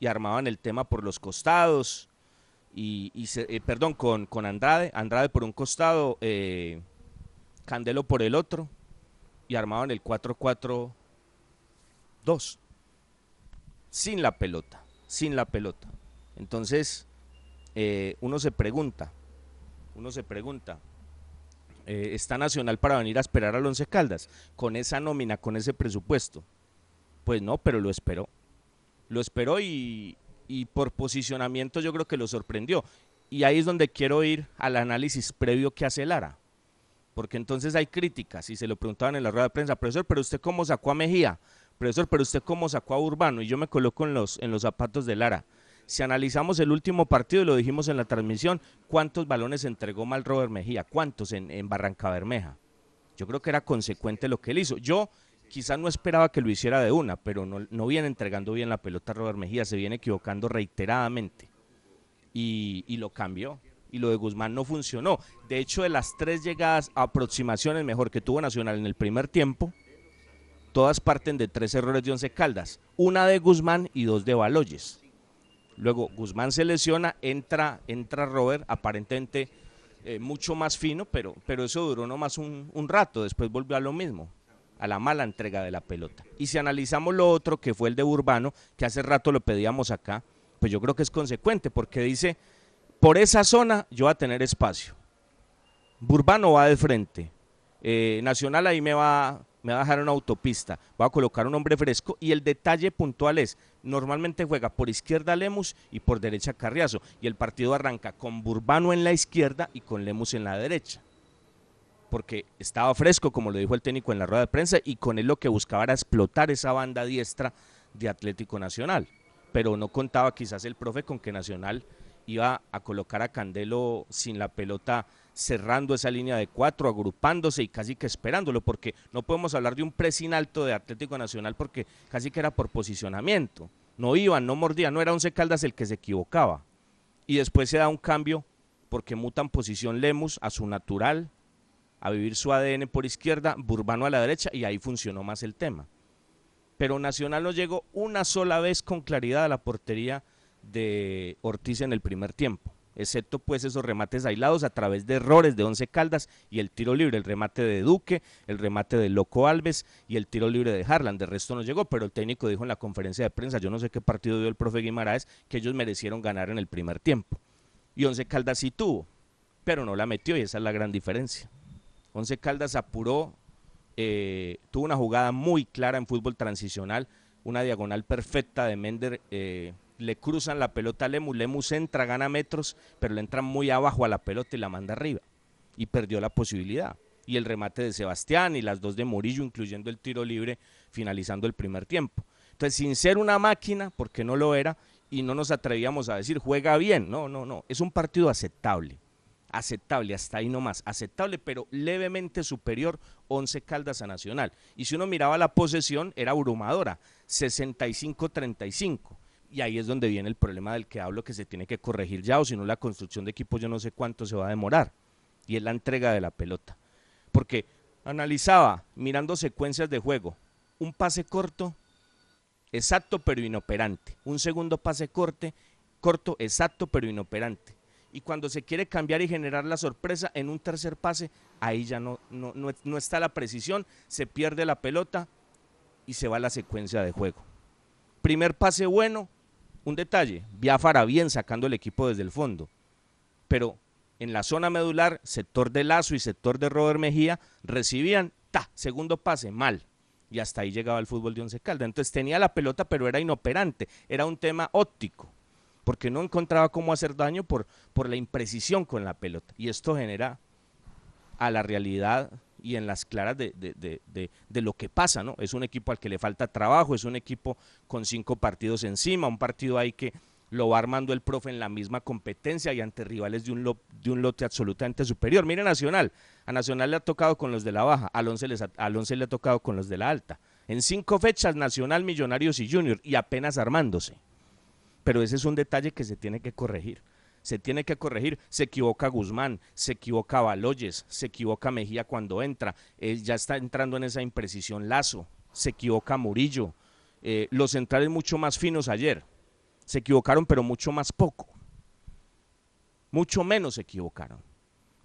Speaker 5: Y armaban el tema por los costados y, eh, perdón con, con, Andrade Andrade por un costado eh, Candelo por el otro y armaban el 4-4-2 sin la pelota sin la pelota. Entonces eh, uno se pregunta uno se pregunta está Nacional para venir a esperar al Once Caldas con esa nómina con ese presupuesto. Pues no pero lo esperó lo esperó y, por posicionamiento yo creo que lo sorprendió. Y ahí es donde quiero ir al análisis previo que hace Lara. Porque entonces hay críticas y se lo preguntaban en la rueda de prensa, profesor, pero usted cómo sacó a Mejía, profesor, pero usted cómo sacó a Urbano. Y yo me coloco en los, zapatos de Lara. Si analizamos el último partido, lo dijimos en la transmisión, ¿cuántos balones entregó mal Robert Mejía? ¿Cuántos en, en Barranca Bermeja? Yo creo que era consecuente lo que él hizo. Yo quizás no esperaba que lo hiciera de una, pero no, viene entregando bien la pelota Robert Mejía, se viene equivocando reiteradamente. Y, y lo cambió. Y lo de Guzmán no funcionó. De hecho, de las tres llegadas, aproximaciones mejor que tuvo Nacional en el primer tiempo, todas parten de tres errores de Once Caldas. Una de Guzmán y dos de Baloyes. Luego Guzmán se lesiona, entra, entra Robert, aparentemente eh, mucho más fino, pero, pero eso duró nomás un, un rato, después volvió a lo mismo, a la mala entrega de la pelota. Y si analizamos lo otro, que fue el de Urbano, que hace rato lo pedíamos acá, pues yo creo que es consecuente, porque dice, por esa zona yo voy a tener espacio. Burbano va de frente. Eh, Nacional ahí me va, me va a dejar una autopista. Voy a colocar un hombre fresco. Y el detalle puntual es, normalmente juega por izquierda Lemus y por derecha Carriazo. Y el partido arranca con Burbano en la izquierda y con Lemus en la derecha. Porque estaba fresco, como lo dijo el técnico en la rueda de prensa, y con él lo que buscaba era explotar esa banda diestra de Atlético Nacional. Pero no contaba quizás el profe con que Nacional iba a colocar a Candelo sin la pelota cerrando esa línea de cuatro, agrupándose y casi que esperándolo, porque no podemos hablar de un pressing alto de Atlético Nacional porque casi que era por posicionamiento. No iban, no mordían, no era Once Caldas el que se equivocaba. Y después se da un cambio porque mutan posición Lemus a su natural, a vivir su ADN por izquierda, Burbano a la derecha y ahí funcionó más el tema. Pero Nacional no llegó una sola vez con claridad a la portería de Ortiz en el primer tiempo, excepto pues esos remates aislados a través de errores de Once Caldas y el tiro libre, el remate de Duque, el remate de Loco Alves y el tiro libre de Harlan. De resto no llegó, pero el técnico dijo en la conferencia de prensa, yo no sé qué partido dio el profe Guimaraes, que ellos merecieron ganar en el primer tiempo. Y Once Caldas sí tuvo, pero no la metió y esa es la gran diferencia. Once Caldas apuró, eh, tuvo una jugada muy clara en fútbol transicional, una diagonal perfecta de Mender. Eh, le cruzan la pelota a Lemus, Lemus entra, gana metros, pero le entra muy abajo a la pelota y la manda arriba. Y perdió la posibilidad. Y el remate de Sebastián y las dos de Murillo, incluyendo el tiro libre, finalizando el primer tiempo. Entonces, sin ser una máquina, porque no lo era, y no nos atrevíamos a decir, juega bien. No, no, no. Es un partido aceptable. Aceptable, hasta ahí nomás. Aceptable, pero levemente superior 11 Caldas a Nacional. Y si uno miraba la posesión, era abrumadora. 65-35 y ahí es donde viene el problema del que hablo que se tiene que corregir ya o si no la construcción de equipos yo no sé cuánto se va a demorar y es la entrega de la pelota porque analizaba mirando secuencias de juego un pase corto exacto pero inoperante un segundo pase corte corto exacto pero inoperante y cuando se quiere cambiar y generar la sorpresa en un tercer pase ahí ya no, no, no, no está la precisión se pierde la pelota y se va la secuencia de juego primer pase bueno un detalle, Biafara bien sacando el equipo desde el fondo, pero en la zona medular, sector de Lazo y sector de Robert Mejía recibían, ta, segundo pase, mal. Y hasta ahí llegaba el fútbol de Once Caldas. Entonces tenía la pelota, pero era inoperante, era un tema óptico, porque no encontraba cómo hacer daño por, por la imprecisión con la pelota. Y esto genera a la realidad y en las claras de, de, de, de, lo que pasa, ¿no? Es un equipo al que le falta trabajo, es un equipo con cinco partidos encima, un partido ahí que lo va armando el profe en la misma competencia y ante rivales de un, de un lote absolutamente superior. Mire Nacional, a Nacional le ha tocado con los de la baja, al once, les le ha tocado con los de la alta. En cinco fechas, Nacional, Millonarios y Junior, y apenas armándose. Pero ese es un detalle que se tiene que corregir se tiene que corregir. Se equivoca Guzmán, se equivoca Baloyes, se equivoca Mejía cuando entra, eh, ya está entrando en esa imprecisión Lazo, se equivoca Murillo. Eh, los centrales mucho más finos ayer, se equivocaron pero mucho más poco. Mucho menos se equivocaron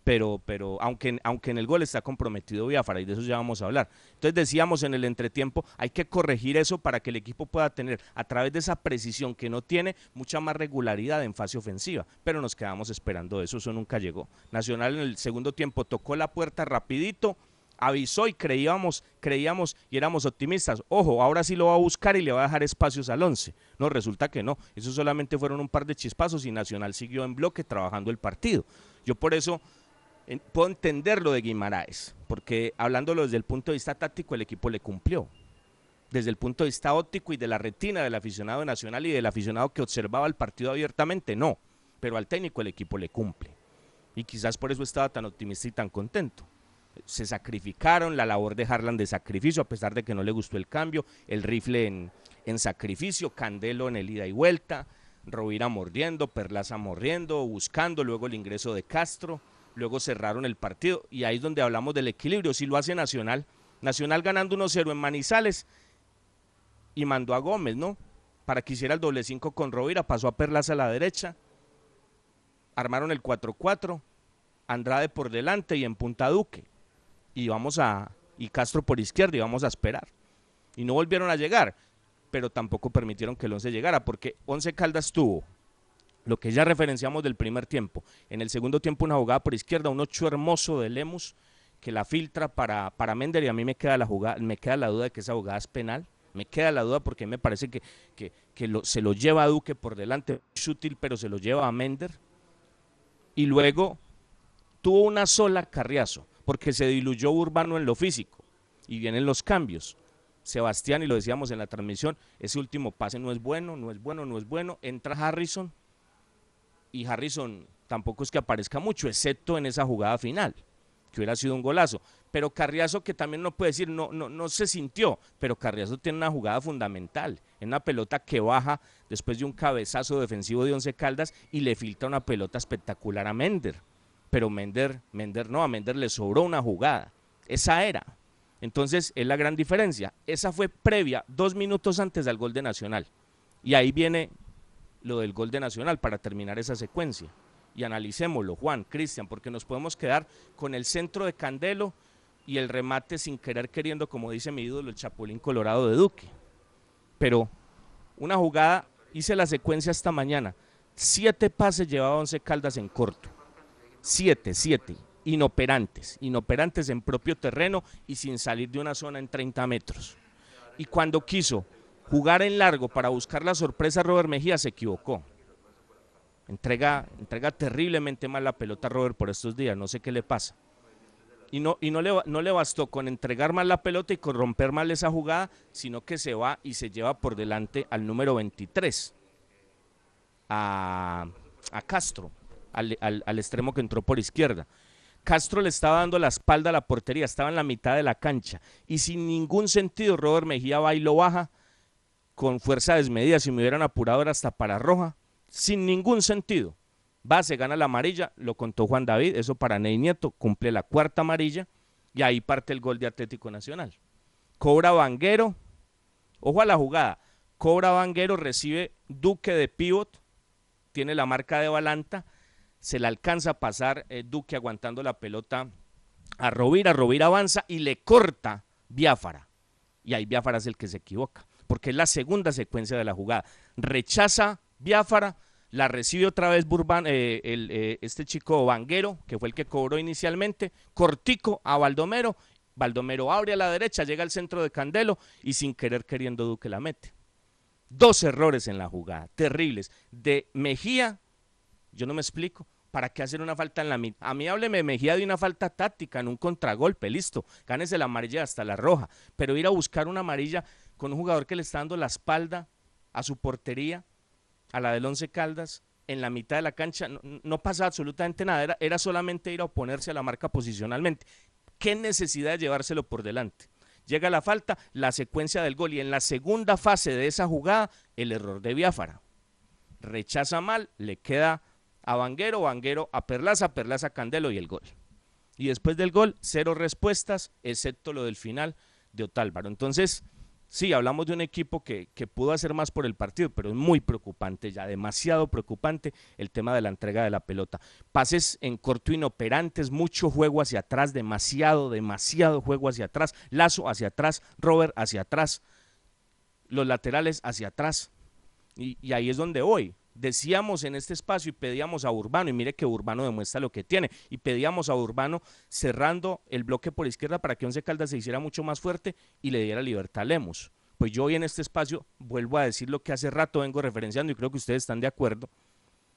Speaker 5: pero, pero aunque, aunque en el gol está comprometido Biafara y de eso ya vamos a hablar. Entonces decíamos en el entretiempo, hay que corregir eso para que el equipo pueda tener, a través de esa precisión que no tiene, mucha más regularidad en fase ofensiva, pero nos quedamos esperando eso, eso nunca llegó. Nacional en el segundo tiempo tocó la puerta rapidito, avisó y creíamos, creíamos y éramos optimistas. Ojo, ahora sí lo va a buscar y le va a dejar espacios al 11. No, resulta que no. Eso solamente fueron un par de chispazos y Nacional siguió en bloque trabajando el partido. Yo por eso puedo entender lo de Guimaraes, porque hablándolo desde el punto de vista táctico, el equipo le cumplió. desde el punto de vista óptico y de la retina del aficionado nacional y del aficionado que observaba el partido abiertamente, no, pero al técnico el equipo le cumple. Y quizás por eso estaba tan optimista y tan contento. Se sacrificaron, la labor de Harlan de sacrificio, a pesar de que no le gustó el cambio, el rifle en, en sacrificio, Candelo en el ida y vuelta, Rovira mordiendo, Perlaza mordiendo, buscando, luego el ingreso de Castro, luego cerraron el partido y ahí es donde hablamos del equilibrio, si lo hace Nacional, Nacional ganando 1-0 en Manizales y mandó a Gómez, ¿no? Para que hiciera el doble 5 con Rovira, pasó a Perlaza a la derecha, armaron el 4-4, Andrade por delante y en Punta Duque, y vamos a, y Castro por izquierda y vamos a esperar. Y no volvieron a llegar pero tampoco permitieron que el 11 llegara, porque Once Caldas tuvo lo que ya referenciamos del primer tiempo. En el segundo tiempo una jugada por izquierda, un ocho hermoso de Lemus que la filtra para, para Mender y a mí me queda la jugada, me queda la duda de que esa jugada es penal. Me queda la duda porque me parece que, que, se lo lleva a Duque por delante, sutil, pero se lo lleva a Mender. Y luego tuvo una sola carriazo, porque se diluyó Urbano en lo físico. Y vienen los cambios. Sebastián, y lo decíamos en la transmisión, ese último pase no es bueno, no es bueno, no es bueno. Entra Harrison y Harrison tampoco es que aparezca mucho, excepto en esa jugada final, que hubiera sido un golazo. Pero Carriazo, que también no puede decir, no, no, no se sintió, pero Carriazo tiene una jugada fundamental, en una pelota que baja después de un cabezazo defensivo de Once Caldas y le filtra una pelota espectacular a Mender. Pero Mender, Mender no, a Mender le sobró una jugada. Esa era. Entonces es la gran diferencia. Esa fue previa, dos minutos antes del gol de Nacional. Y ahí viene lo del gol de Nacional para terminar esa secuencia. Y analicémoslo, Juan, Cristian, porque nos podemos quedar con el centro de Candelo y el remate sin querer queriendo, como dice mi ídolo, el Chapulín Colorado de Duque. Pero una jugada, hice la secuencia esta mañana. Siete pases llevaba Once Caldas en corto. Siete, siete inoperantes, inoperantes en propio terreno y sin salir de una zona en 30 metros. Y cuando quiso jugar en largo para buscar la sorpresa, Robert Mejía se equivocó. Entrega, entrega terriblemente mal la pelota Robert por estos días, no sé qué le pasa. Y no, y no, le, no le bastó con entregar mal la pelota y con romper mal esa jugada, sino que se va y se lleva por delante al número 23, a, Castro, al, al extremo que entró por izquierda. Castro le estaba dando la espalda a la portería, estaba en la mitad de la cancha y sin ningún sentido Robert Mejía va y lo baja con fuerza desmedida, si me hubieran apurado era hasta para roja, sin ningún sentido. Va, se gana la amarilla, lo contó Juan David, eso para Ney Nieto, cumple la cuarta amarilla y ahí parte el gol de Atlético Nacional. Cobra Vanguero, ojo a la jugada, cobra Vanguero, recibe Duque de pivot, tiene la marca de Balanta, se le alcanza a pasar eh, Duque aguantando la pelota a Rovira, Rovira avanza y le corta Biafara. Y ahí Biafara es el que se equivoca, porque es la segunda secuencia de la jugada. Rechaza Biafara, la recibe otra vez Burban, eh, eh, este chico Vanguero, que fue el que cobró inicialmente, cortico a Baldomero, Baldomero abre a la derecha, llega al centro de Candelo y sin querer queriendo Duque la mete. Dos errores en la jugada, terribles, de Mejía, yo no me explico, ¿Para qué hacer una falta en la mitad? A mí hábleme Mejía de una falta táctica, en un contragolpe, listo. Gánese la amarilla hasta la roja. Pero ir a buscar una amarilla con un jugador que le está dando la espalda a su portería, a la del Once Caldas, en la mitad de la cancha, no, pasa absolutamente nada. Era, era solamente ir a oponerse a la marca posicionalmente. ¿Qué necesidad de llevárselo por delante? Llega la falta, la secuencia del gol y en la segunda fase de esa jugada, el error de Biafara. Rechaza mal, le queda a Vanguero, Vanguero a Perlaza, Perlaza a Candelo y el gol. Y después del gol, cero respuestas, excepto lo del final de Otálvaro. Entonces, sí, hablamos de un equipo que, que, pudo hacer más por el partido, pero es muy preocupante ya, demasiado preocupante el tema de la entrega de la pelota. Pases en corto inoperantes, mucho juego hacia atrás, demasiado, demasiado juego hacia atrás, Lazo hacia atrás, Robert hacia atrás, los laterales hacia atrás. Y, y ahí es donde hoy decíamos en este espacio y pedíamos a Urbano, y mire que Urbano demuestra lo que tiene, y pedíamos a Urbano cerrando el bloque por izquierda para que Once Caldas se hiciera mucho más fuerte y le diera libertad a Lemos. Pues yo hoy en este espacio vuelvo a decir lo que hace rato vengo referenciando y creo que ustedes están de acuerdo,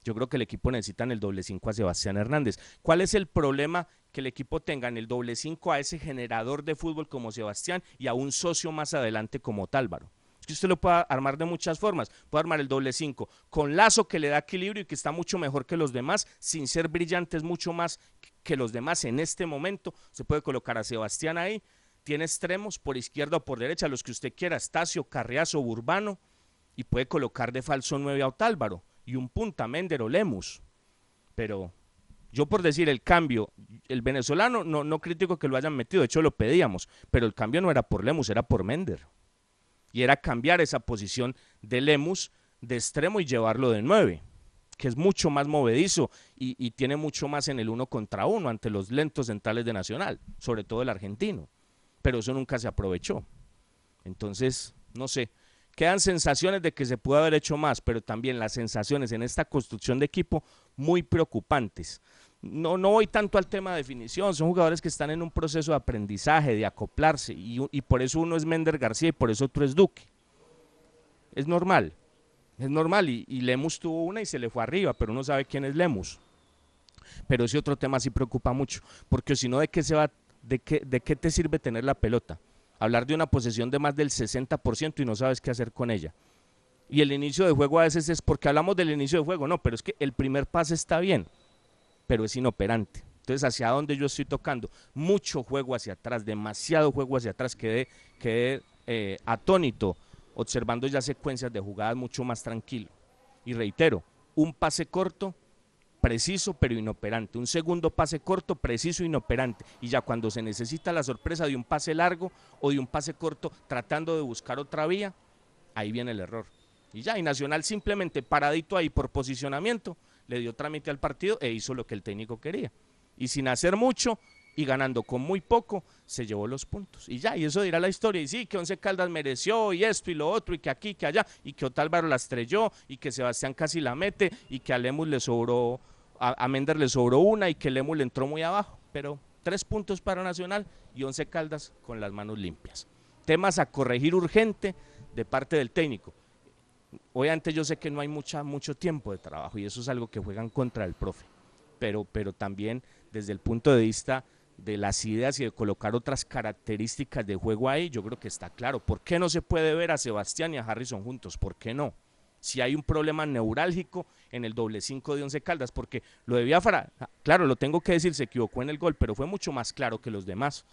Speaker 5: Yo creo que el equipo necesita en el doble 5 a Sebastián Hernández. ¿Cuál es el problema que el equipo tenga en el doble 5 a ese generador de fútbol como Sebastián y a un socio más adelante como Tálvaro? Que usted lo puede armar de muchas formas. Puede armar el doble 5 con Lazo que le da equilibrio y que está mucho mejor que los demás, sin ser brillantes mucho más que los demás en este momento. Se puede colocar a Sebastián ahí. Tiene extremos por izquierda o por derecha, los que usted quiera, Estacio, Carriazo, Urbano. Y puede colocar de falso 9 a Otálvaro y un punta Mender o Lemus. Pero yo por decir el cambio, el venezolano no, no critico que lo hayan metido, de hecho lo pedíamos, pero el cambio no era por Lemus, era por Mender. Y era cambiar esa posición de Lemus de extremo y llevarlo de 9, que es mucho más movedizo y, y tiene mucho más en el uno contra uno ante los lentos centrales de Nacional, sobre todo el argentino. Pero eso nunca se aprovechó. Entonces, no sé, Quedan sensaciones de que se pudo haber hecho más, pero también las sensaciones en esta construcción de equipo muy preocupantes. No, no voy tanto al tema de definición, son jugadores que están en un proceso de aprendizaje, de acoplarse, y, y por eso uno es Mender García y por eso otro es Duque. Es normal, es normal, y, y Lemus tuvo una y se le fue arriba, pero uno sabe quién es Lemus. Pero ese otro tema sí preocupa mucho, porque si no, ¿de qué, se va, de, qué, ¿de qué te sirve tener la pelota? hablar de una posesión de más del 60% y no sabes qué hacer con ella. Y el inicio de juego a veces es porque hablamos del inicio de juego, no, pero es que el primer pase está bien, pero es inoperante. Entonces, ¿hacia dónde yo estoy tocando? Mucho juego hacia atrás, demasiado juego hacia atrás, quedé, quedé eh, atónito observando ya secuencias de jugadas mucho más tranquilo. Y reitero, un pase corto preciso pero inoperante. Un segundo pase corto, preciso, inoperante. Y ya cuando se necesita la sorpresa de un pase largo o de un pase corto tratando de buscar otra vía, ahí viene el error. Y ya, y Nacional simplemente paradito ahí por posicionamiento, le dio trámite al partido e hizo lo que el técnico quería. Y sin hacer mucho y ganando con muy poco, se llevó los puntos. Y ya, y eso dirá la historia. Y sí, que Once Caldas mereció, y esto y lo otro, y que aquí, que allá, y que Otálvaro la estrelló, y que Sebastián casi la mete, y que a Lemus le sobró a, Mender le sobró una y que Lemus le entró muy abajo, pero tres puntos para Nacional y once Caldas con las manos limpias. Temas a corregir urgente de parte del técnico. Obviamente yo sé que no hay mucha, mucho tiempo de trabajo y eso es algo que juegan contra el profe, pero, pero también desde el punto de vista de las ideas y de colocar otras características de juego ahí, yo creo que está claro. ¿Por qué no se puede ver a Sebastián y a Harrison juntos? ¿Por qué no? si hay un problema neurálgico en el doble 5 de Once Caldas, porque lo de Biafara, ah, claro, lo tengo que decir, se equivocó en el gol, pero fue mucho más claro que los demás.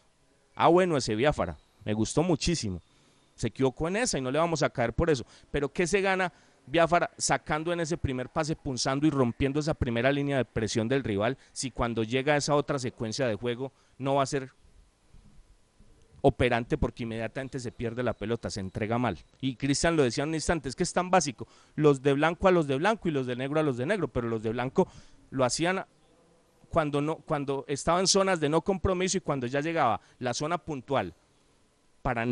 Speaker 5: Ah, bueno, ese Biafara, me gustó muchísimo. Se equivocó en esa y no le vamos a caer por eso. Pero ¿qué se gana Biafara sacando en ese primer pase, punzando y rompiendo esa primera línea de presión del rival, si cuando llega esa otra secuencia de juego no va a ser operante porque inmediatamente se pierde la pelota, se entrega mal. Y Cristian lo decía en un instante, es que es tan básico, los de blanco a los de blanco y los de negro a los de negro, pero los de blanco lo hacían cuando no cuando estaban zonas de no compromiso y cuando ya llegaba la zona puntual para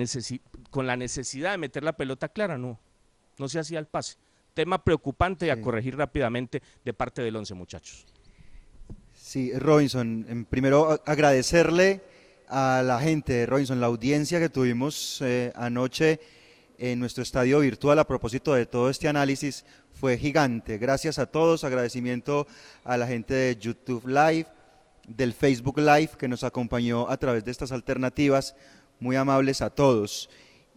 Speaker 5: con la necesidad de meter la pelota clara, no, no se hacía el pase. Tema preocupante y a corregir rápidamente de parte del once muchachos.
Speaker 6: Sí, Robinson, primero agradecerle a la gente Robinson, la audiencia que tuvimos eh, anoche en nuestro estadio virtual a propósito de todo este análisis fue gigante. Gracias a todos, agradecimiento a la gente de YouTube Live, del Facebook Live que nos acompañó a través de estas alternativas. Muy amables a todos.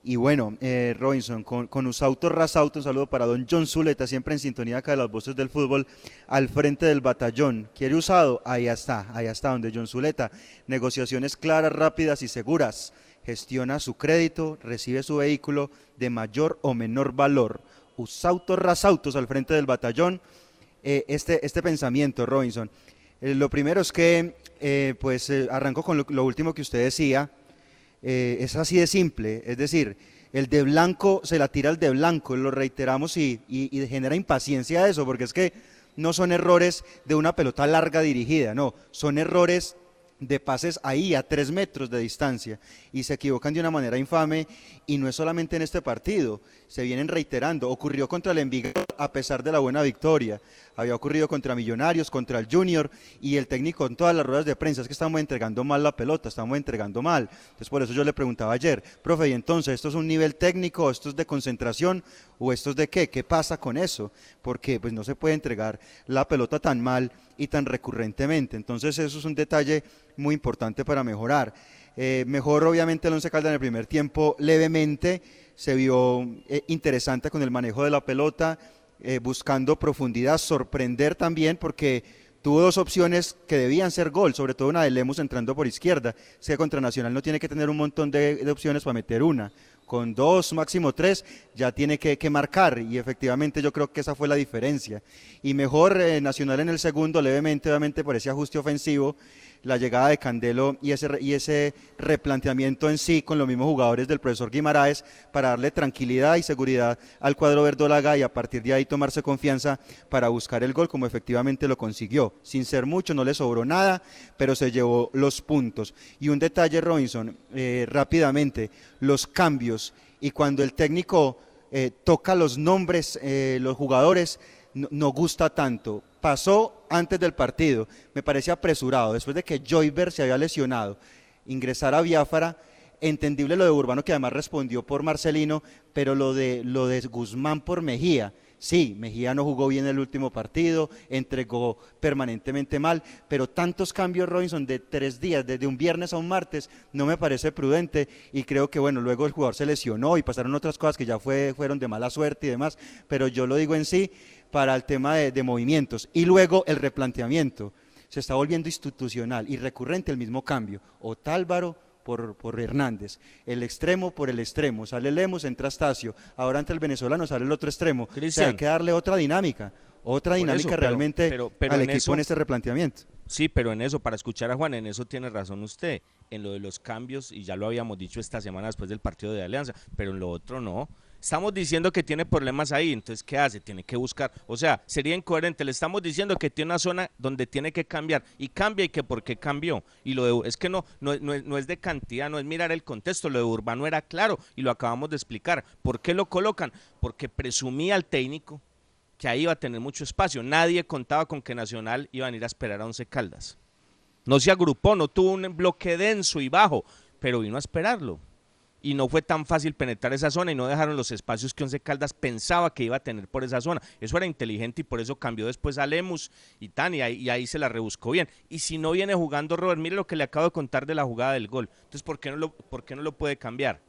Speaker 6: Y bueno, eh, Robinson, con, con Usauto Rasauto, saludo para don John Zuleta, siempre en sintonía acá de las voces del fútbol, al frente del batallón. ¿Quiere usado? Ahí está, ahí está, donde John Zuleta. Negociaciones claras, rápidas y seguras. Gestiona su crédito, recibe su vehículo de mayor o menor valor. Usauto Rasautos al frente del batallón. Eh, este, este pensamiento, Robinson. Eh, lo primero es que, pues, arranco con lo último que usted decía eh, es así de simple, es decir, el de blanco se la tira al de blanco, lo reiteramos y, y, genera impaciencia eso, porque es que no son errores de una pelota larga dirigida, no, son errores de pases ahí a tres metros de distancia y se equivocan de una manera infame y no es solamente en este partido, se vienen reiterando. Ocurrió contra el Envigado a pesar de la buena victoria, había ocurrido contra Millonarios, contra el Junior y el técnico en todas las ruedas de prensa es que estamos entregando mal la pelota, estamos entregando mal. Entonces por eso yo le preguntaba ayer, profe, y entonces esto es un nivel técnico, esto es de concentración estos de qué, qué pasa con eso, porque pues no se puede entregar la pelota tan mal y tan recurrentemente. Entonces eso es un detalle muy importante para mejorar. Eh, mejor obviamente el Once Caldas en el primer tiempo levemente, se vio eh, interesante con el manejo de la pelota, eh, buscando profundidad, sorprender también porque tuvo dos opciones que debían ser gol, sobre todo una de Lemus entrando por izquierda. sea contra Nacional no tiene que tener un montón de, de opciones para meter una con dos, máximo tres, ya tiene que, marcar y efectivamente yo creo que esa fue la diferencia. Y mejor eh, Nacional en el segundo, levemente, obviamente por ese ajuste ofensivo, la llegada de Candelo y ese, y ese replanteamiento en sí con los mismos jugadores del profesor Guimaraes para darle tranquilidad y seguridad al cuadro verdolaga y a partir de ahí tomarse confianza para buscar el gol como efectivamente lo consiguió. Sin ser mucho, no le sobró nada, pero se llevó los puntos. Y un detalle, Robinson, eh, rápidamente, los cambios y cuando el técnico eh, toca los nombres, eh, los jugadores, no, gusta tanto. Pasó antes del partido, me parece apresurado, después de que Joyver se había lesionado, ingresar a Biafara, entendible lo de Urbano que además respondió por Marcelino, pero lo de, lo de Guzmán por Mejía, Sí, Mejía no jugó bien el último partido, entregó permanentemente mal, pero tantos cambios, Robinson, de tres días, desde un viernes a un martes, no me parece prudente y creo que, bueno, luego el jugador se lesionó y pasaron otras cosas que ya fue, fueron de mala suerte y demás, pero yo lo digo en sí para el tema de, de movimientos. Y luego el replanteamiento. Se está volviendo institucional y recurrente el mismo cambio. Otálvaro por, por Hernández, el extremo por el extremo, sale Lemos, entra Astacio, ahora ante el venezolano sale el otro extremo, o sea, hay que darle otra dinámica, otra dinámica realmente al equipo en este replanteamiento.
Speaker 5: Sí, pero en eso, para escuchar a Juan, en eso tiene razón usted, en lo de los cambios, y ya lo habíamos dicho esta semana después del partido de Alianza, pero en lo otro no. Estamos diciendo que tiene problemas ahí, entonces ¿qué hace? Tiene que buscar, o sea, sería incoherente, le estamos diciendo que tiene una zona donde tiene que cambiar y cambia y que por qué cambió. Y lo de, es que no, no, no, es, de cantidad, no es mirar el contexto, lo de Urbano era claro y lo acabamos de explicar. ¿Por qué lo colocan? Porque presumía el técnico que ahí iba a tener mucho espacio. Nadie contaba con que Nacional iba a ir a esperar a Once Caldas. No se agrupó, no tuvo un bloque denso y bajo, pero vino a esperarlo y no fue tan fácil penetrar esa zona y no dejaron los espacios que Once Caldas pensaba que iba a tener por esa zona. Eso era inteligente y por eso cambió después a Lemus y Tania y, ahí se la rebuscó bien. Y si no viene jugando Robert, mire lo que le acabo de contar de la jugada del gol. Entonces, ¿por qué no lo, por qué no lo puede cambiar?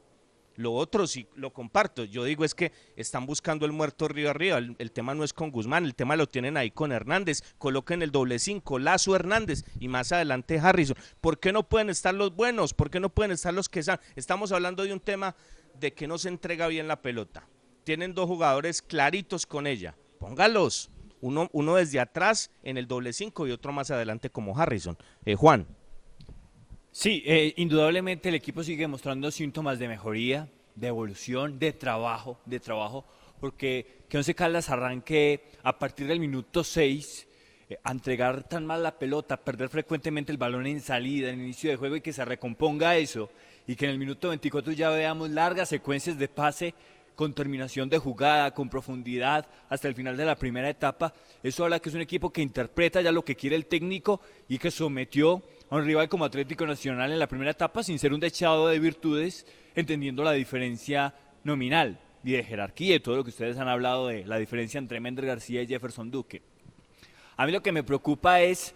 Speaker 5: Lo otro sí lo comparto. Yo digo es que están buscando el muerto río arriba. El, tema no es con Guzmán, el tema lo tienen ahí con Hernández. Coloquen el doble cinco, Lazo Hernández y más adelante Harrison. ¿Por qué no pueden estar los buenos? ¿Por qué no pueden estar los que están? Estamos hablando de un tema de que no se entrega bien la pelota. Tienen dos jugadores claritos con ella. Póngalos. Uno, uno desde atrás en el doble cinco y otro más adelante como Harrison. Eh, Juan.
Speaker 7: Sí, eh, indudablemente el equipo sigue mostrando síntomas de mejoría, de evolución, de trabajo, de trabajo, porque que Once Caldas arranque a partir del minuto 6 eh, a entregar tan mal la pelota, perder frecuentemente el balón en salida, en inicio de juego y que se recomponga eso y que en el minuto 24 ya veamos largas secuencias de pase con terminación de jugada, con profundidad hasta el final de la primera etapa. Eso habla que es un equipo que interpreta ya lo que quiere el técnico y que sometió un rival como Atlético Nacional en la primera etapa sin ser un dechado de virtudes, entendiendo la diferencia nominal y de jerarquía y todo lo que ustedes han hablado de la diferencia entre Mender García y Jefferson Duque. A mí lo que me preocupa es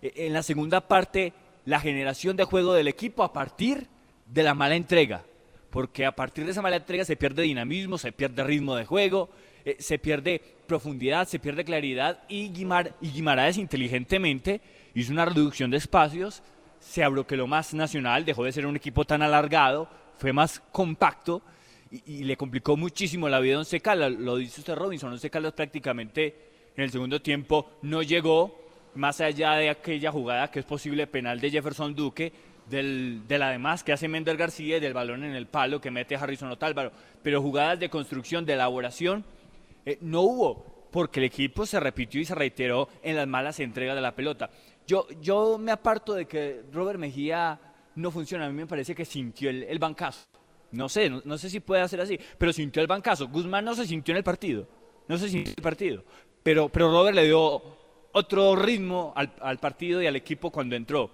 Speaker 7: eh, en la segunda parte la generación de juego del equipo a partir de la mala entrega, porque a partir de esa mala entrega se pierde dinamismo, se pierde ritmo de juego, eh, se pierde profundidad, se pierde claridad y, Guimar y Guimaraes inteligentemente hizo una reducción de espacios, se lo más nacional, dejó de ser un equipo tan alargado, fue más compacto y, le complicó muchísimo la vida a Once Caldas. Lo dice usted Robinson, Once Caldas prácticamente en el segundo tiempo no llegó más allá de aquella jugada que es posible penal de Jefferson Duque, del, de la demás que hace Mender García y del balón en el palo que mete Harrison Otálvaro. Pero jugadas de construcción, de elaboración, eh, no hubo, porque el equipo se repitió y se reiteró en las malas entregas de la pelota. Yo, yo me aparto de que Robert Mejía no funciona. A mí me parece que sintió el, bancazo. No sé, no, sé si puede hacer así, pero sintió el bancazo. Guzmán no se sintió en el partido. No se sintió en el partido. Pero, pero Robert le dio otro ritmo al, al partido y al equipo cuando entró.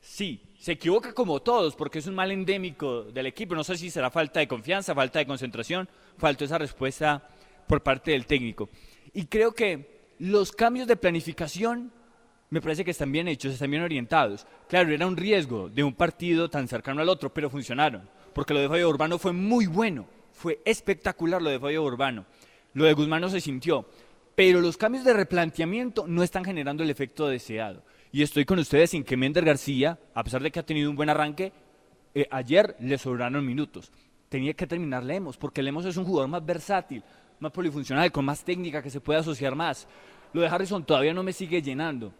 Speaker 7: Sí, se equivoca como todos porque es un mal endémico del equipo. No sé si será falta de confianza, falta de concentración, faltó esa respuesta por parte del técnico. Y creo que los cambios de planificación me parece que están bien hechos, están bien orientados. Claro, era un riesgo de un partido tan cercano al otro, pero funcionaron. Porque lo de Fabio Urbano fue muy bueno, fue espectacular lo de Fabio Urbano. Lo de Guzmán no se sintió. Pero los cambios de replanteamiento no están generando el efecto deseado. Y estoy con ustedes en que Mender García, a pesar de que ha tenido un buen arranque, eh, ayer le sobraron minutos. Tenía que terminar Lemos, porque Lemos es un jugador más versátil, más polifuncional, con más técnica, que se puede asociar más. Lo de Harrison todavía no me sigue llenando.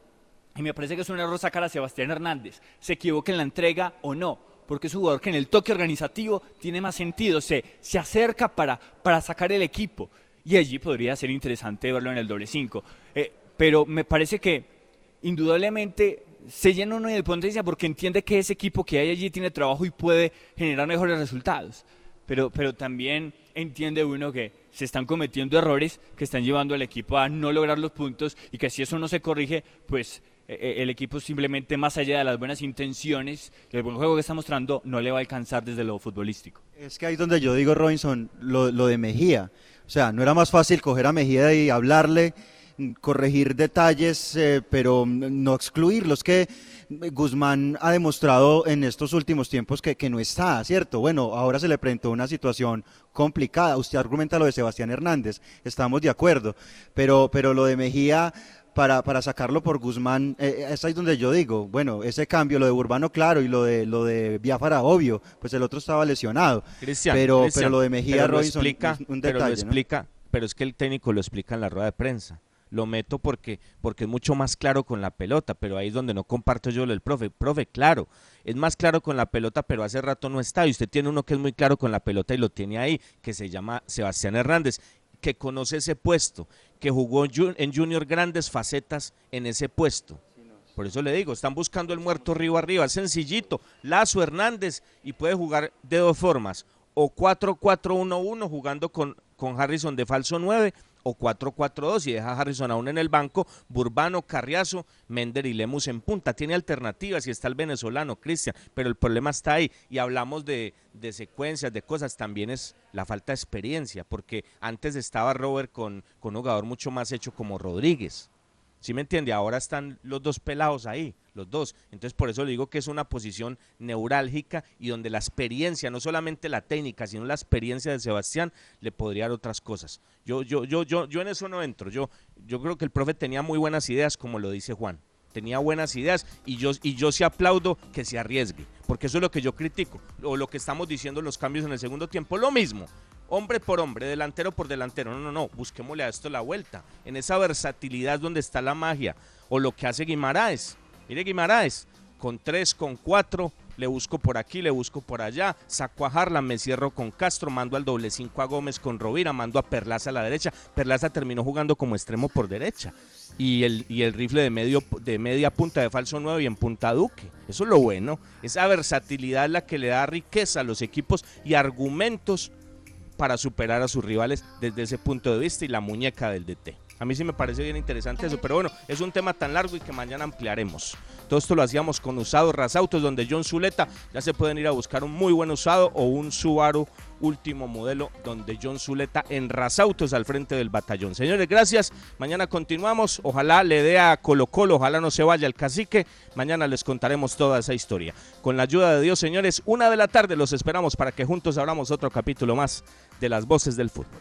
Speaker 7: Y me parece que es un error sacar a Sebastián Hernández. Se equivoque en la entrega o no, porque es un jugador que en el toque organizativo tiene más sentido, se, se acerca para, para sacar el equipo. Y allí podría ser interesante verlo en el doble 5. Eh, pero me parece que indudablemente se llena uno de potencia porque entiende que ese equipo que hay allí tiene trabajo y puede generar mejores resultados. Pero, pero también entiende uno que se están cometiendo errores que están llevando al equipo a no lograr los puntos y que si eso no se corrige, pues eh, el equipo simplemente más allá de las buenas intenciones el buen juego que está mostrando no le va a alcanzar desde lo futbolístico.
Speaker 6: Es que ahí donde yo digo, Robinson, lo, de Mejía. O sea, no era más fácil coger a Mejía y hablarle, corregir detalles, eh, pero no excluirlos. Que Guzmán ha demostrado en estos últimos tiempos que, que no está, ¿cierto? Bueno, ahora se le presentó una situación complicada. Usted argumenta lo de Sebastián Hernández, estamos de acuerdo, pero, pero lo de Mejía para, para sacarlo por Guzmán, eh, es ahí donde yo digo, bueno, ese cambio, lo de Urbano, claro, y lo de lo de Biafara, obvio, pues el otro estaba lesionado.
Speaker 5: Cristian,
Speaker 6: pero,
Speaker 5: Cristian,
Speaker 6: pero lo de Mejía Robinson
Speaker 5: explica,
Speaker 6: un
Speaker 5: pero lo
Speaker 6: detalle, ¿no?
Speaker 5: explica, pero es que el técnico lo explica en la rueda de prensa. Lo meto porque, porque es mucho más claro con la pelota, pero ahí es donde no comparto yo lo del profe. Profe, claro, es más claro con la pelota, pero hace rato no está. Y usted tiene uno que es muy claro con la pelota y lo tiene ahí, que se llama Sebastián Hernández, que conoce ese puesto, que jugó ju- en Junior grandes facetas en ese puesto. Por eso le digo, están buscando el muerto arriba arriba, sencillito. Lazo Hernández y puede jugar de dos formas, o 4-4-1-1 jugando con, con Harrison de falso 9 o 4-4-2 y deja a Harrison aún en el banco, Burbano, Carriazo, Mender y Lemus en punta. Tiene alternativas y está el venezolano, Cristian, pero el problema está ahí. Y hablamos de, de secuencias, de cosas, también es la falta de experiencia, porque antes estaba Robert con, con un jugador mucho más hecho como Rodríguez. ¿Sí me entiende? Ahora están los dos pelados ahí, los dos. Entonces por eso le digo que es una posición neurálgica y donde la experiencia, no solamente la técnica, sino la experiencia de Sebastián, le podría dar otras cosas. Yo, yo, yo, yo, yo en eso no entro. Yo, yo creo que el profe tenía muy buenas ideas, como lo dice Juan. Tenía buenas ideas y yo, y yo sí aplaudo que se arriesgue, porque eso es lo que yo critico, o lo que estamos diciendo los cambios en el segundo tiempo, lo mismo hombre por hombre, delantero por delantero. No, no, no, busquémosle a esto la vuelta. En esa versatilidad donde está la magia. O lo que hace Guimaraes. Mire Guimaraes, con tres, con cuatro, le busco por aquí, le busco por allá, saco a Harlan, me cierro con Castro, mando al doble cinco a Gómez con Rovira, mando a Perlaza a la derecha. Perlaza terminó jugando como extremo por derecha. Y el, rifle de, medio, de media punta de falso 9 y en punta Duque. Eso es lo bueno. Esa versatilidad es la que le da riqueza a los equipos y argumentos para superar a sus rivales desde ese punto de vista y la muñeca del DT. A mí sí me parece bien interesante eso, pero bueno, es un tema tan largo y que mañana ampliaremos. Todo esto lo hacíamos con usados Rasautos, donde John Zuleta ya se pueden ir a buscar un muy buen usado o un Subaru último modelo, donde John Zuleta en Rasautos al frente del batallón. Señores, gracias. Mañana continuamos. Ojalá le dé a Colo Colo, ojalá no se vaya el cacique. Mañana les contaremos toda esa historia. Con la ayuda de Dios, señores, una de la tarde los esperamos para que juntos abramos otro capítulo más de las voces del fútbol.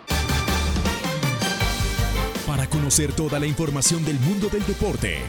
Speaker 12: Para conocer toda la información del mundo del deporte,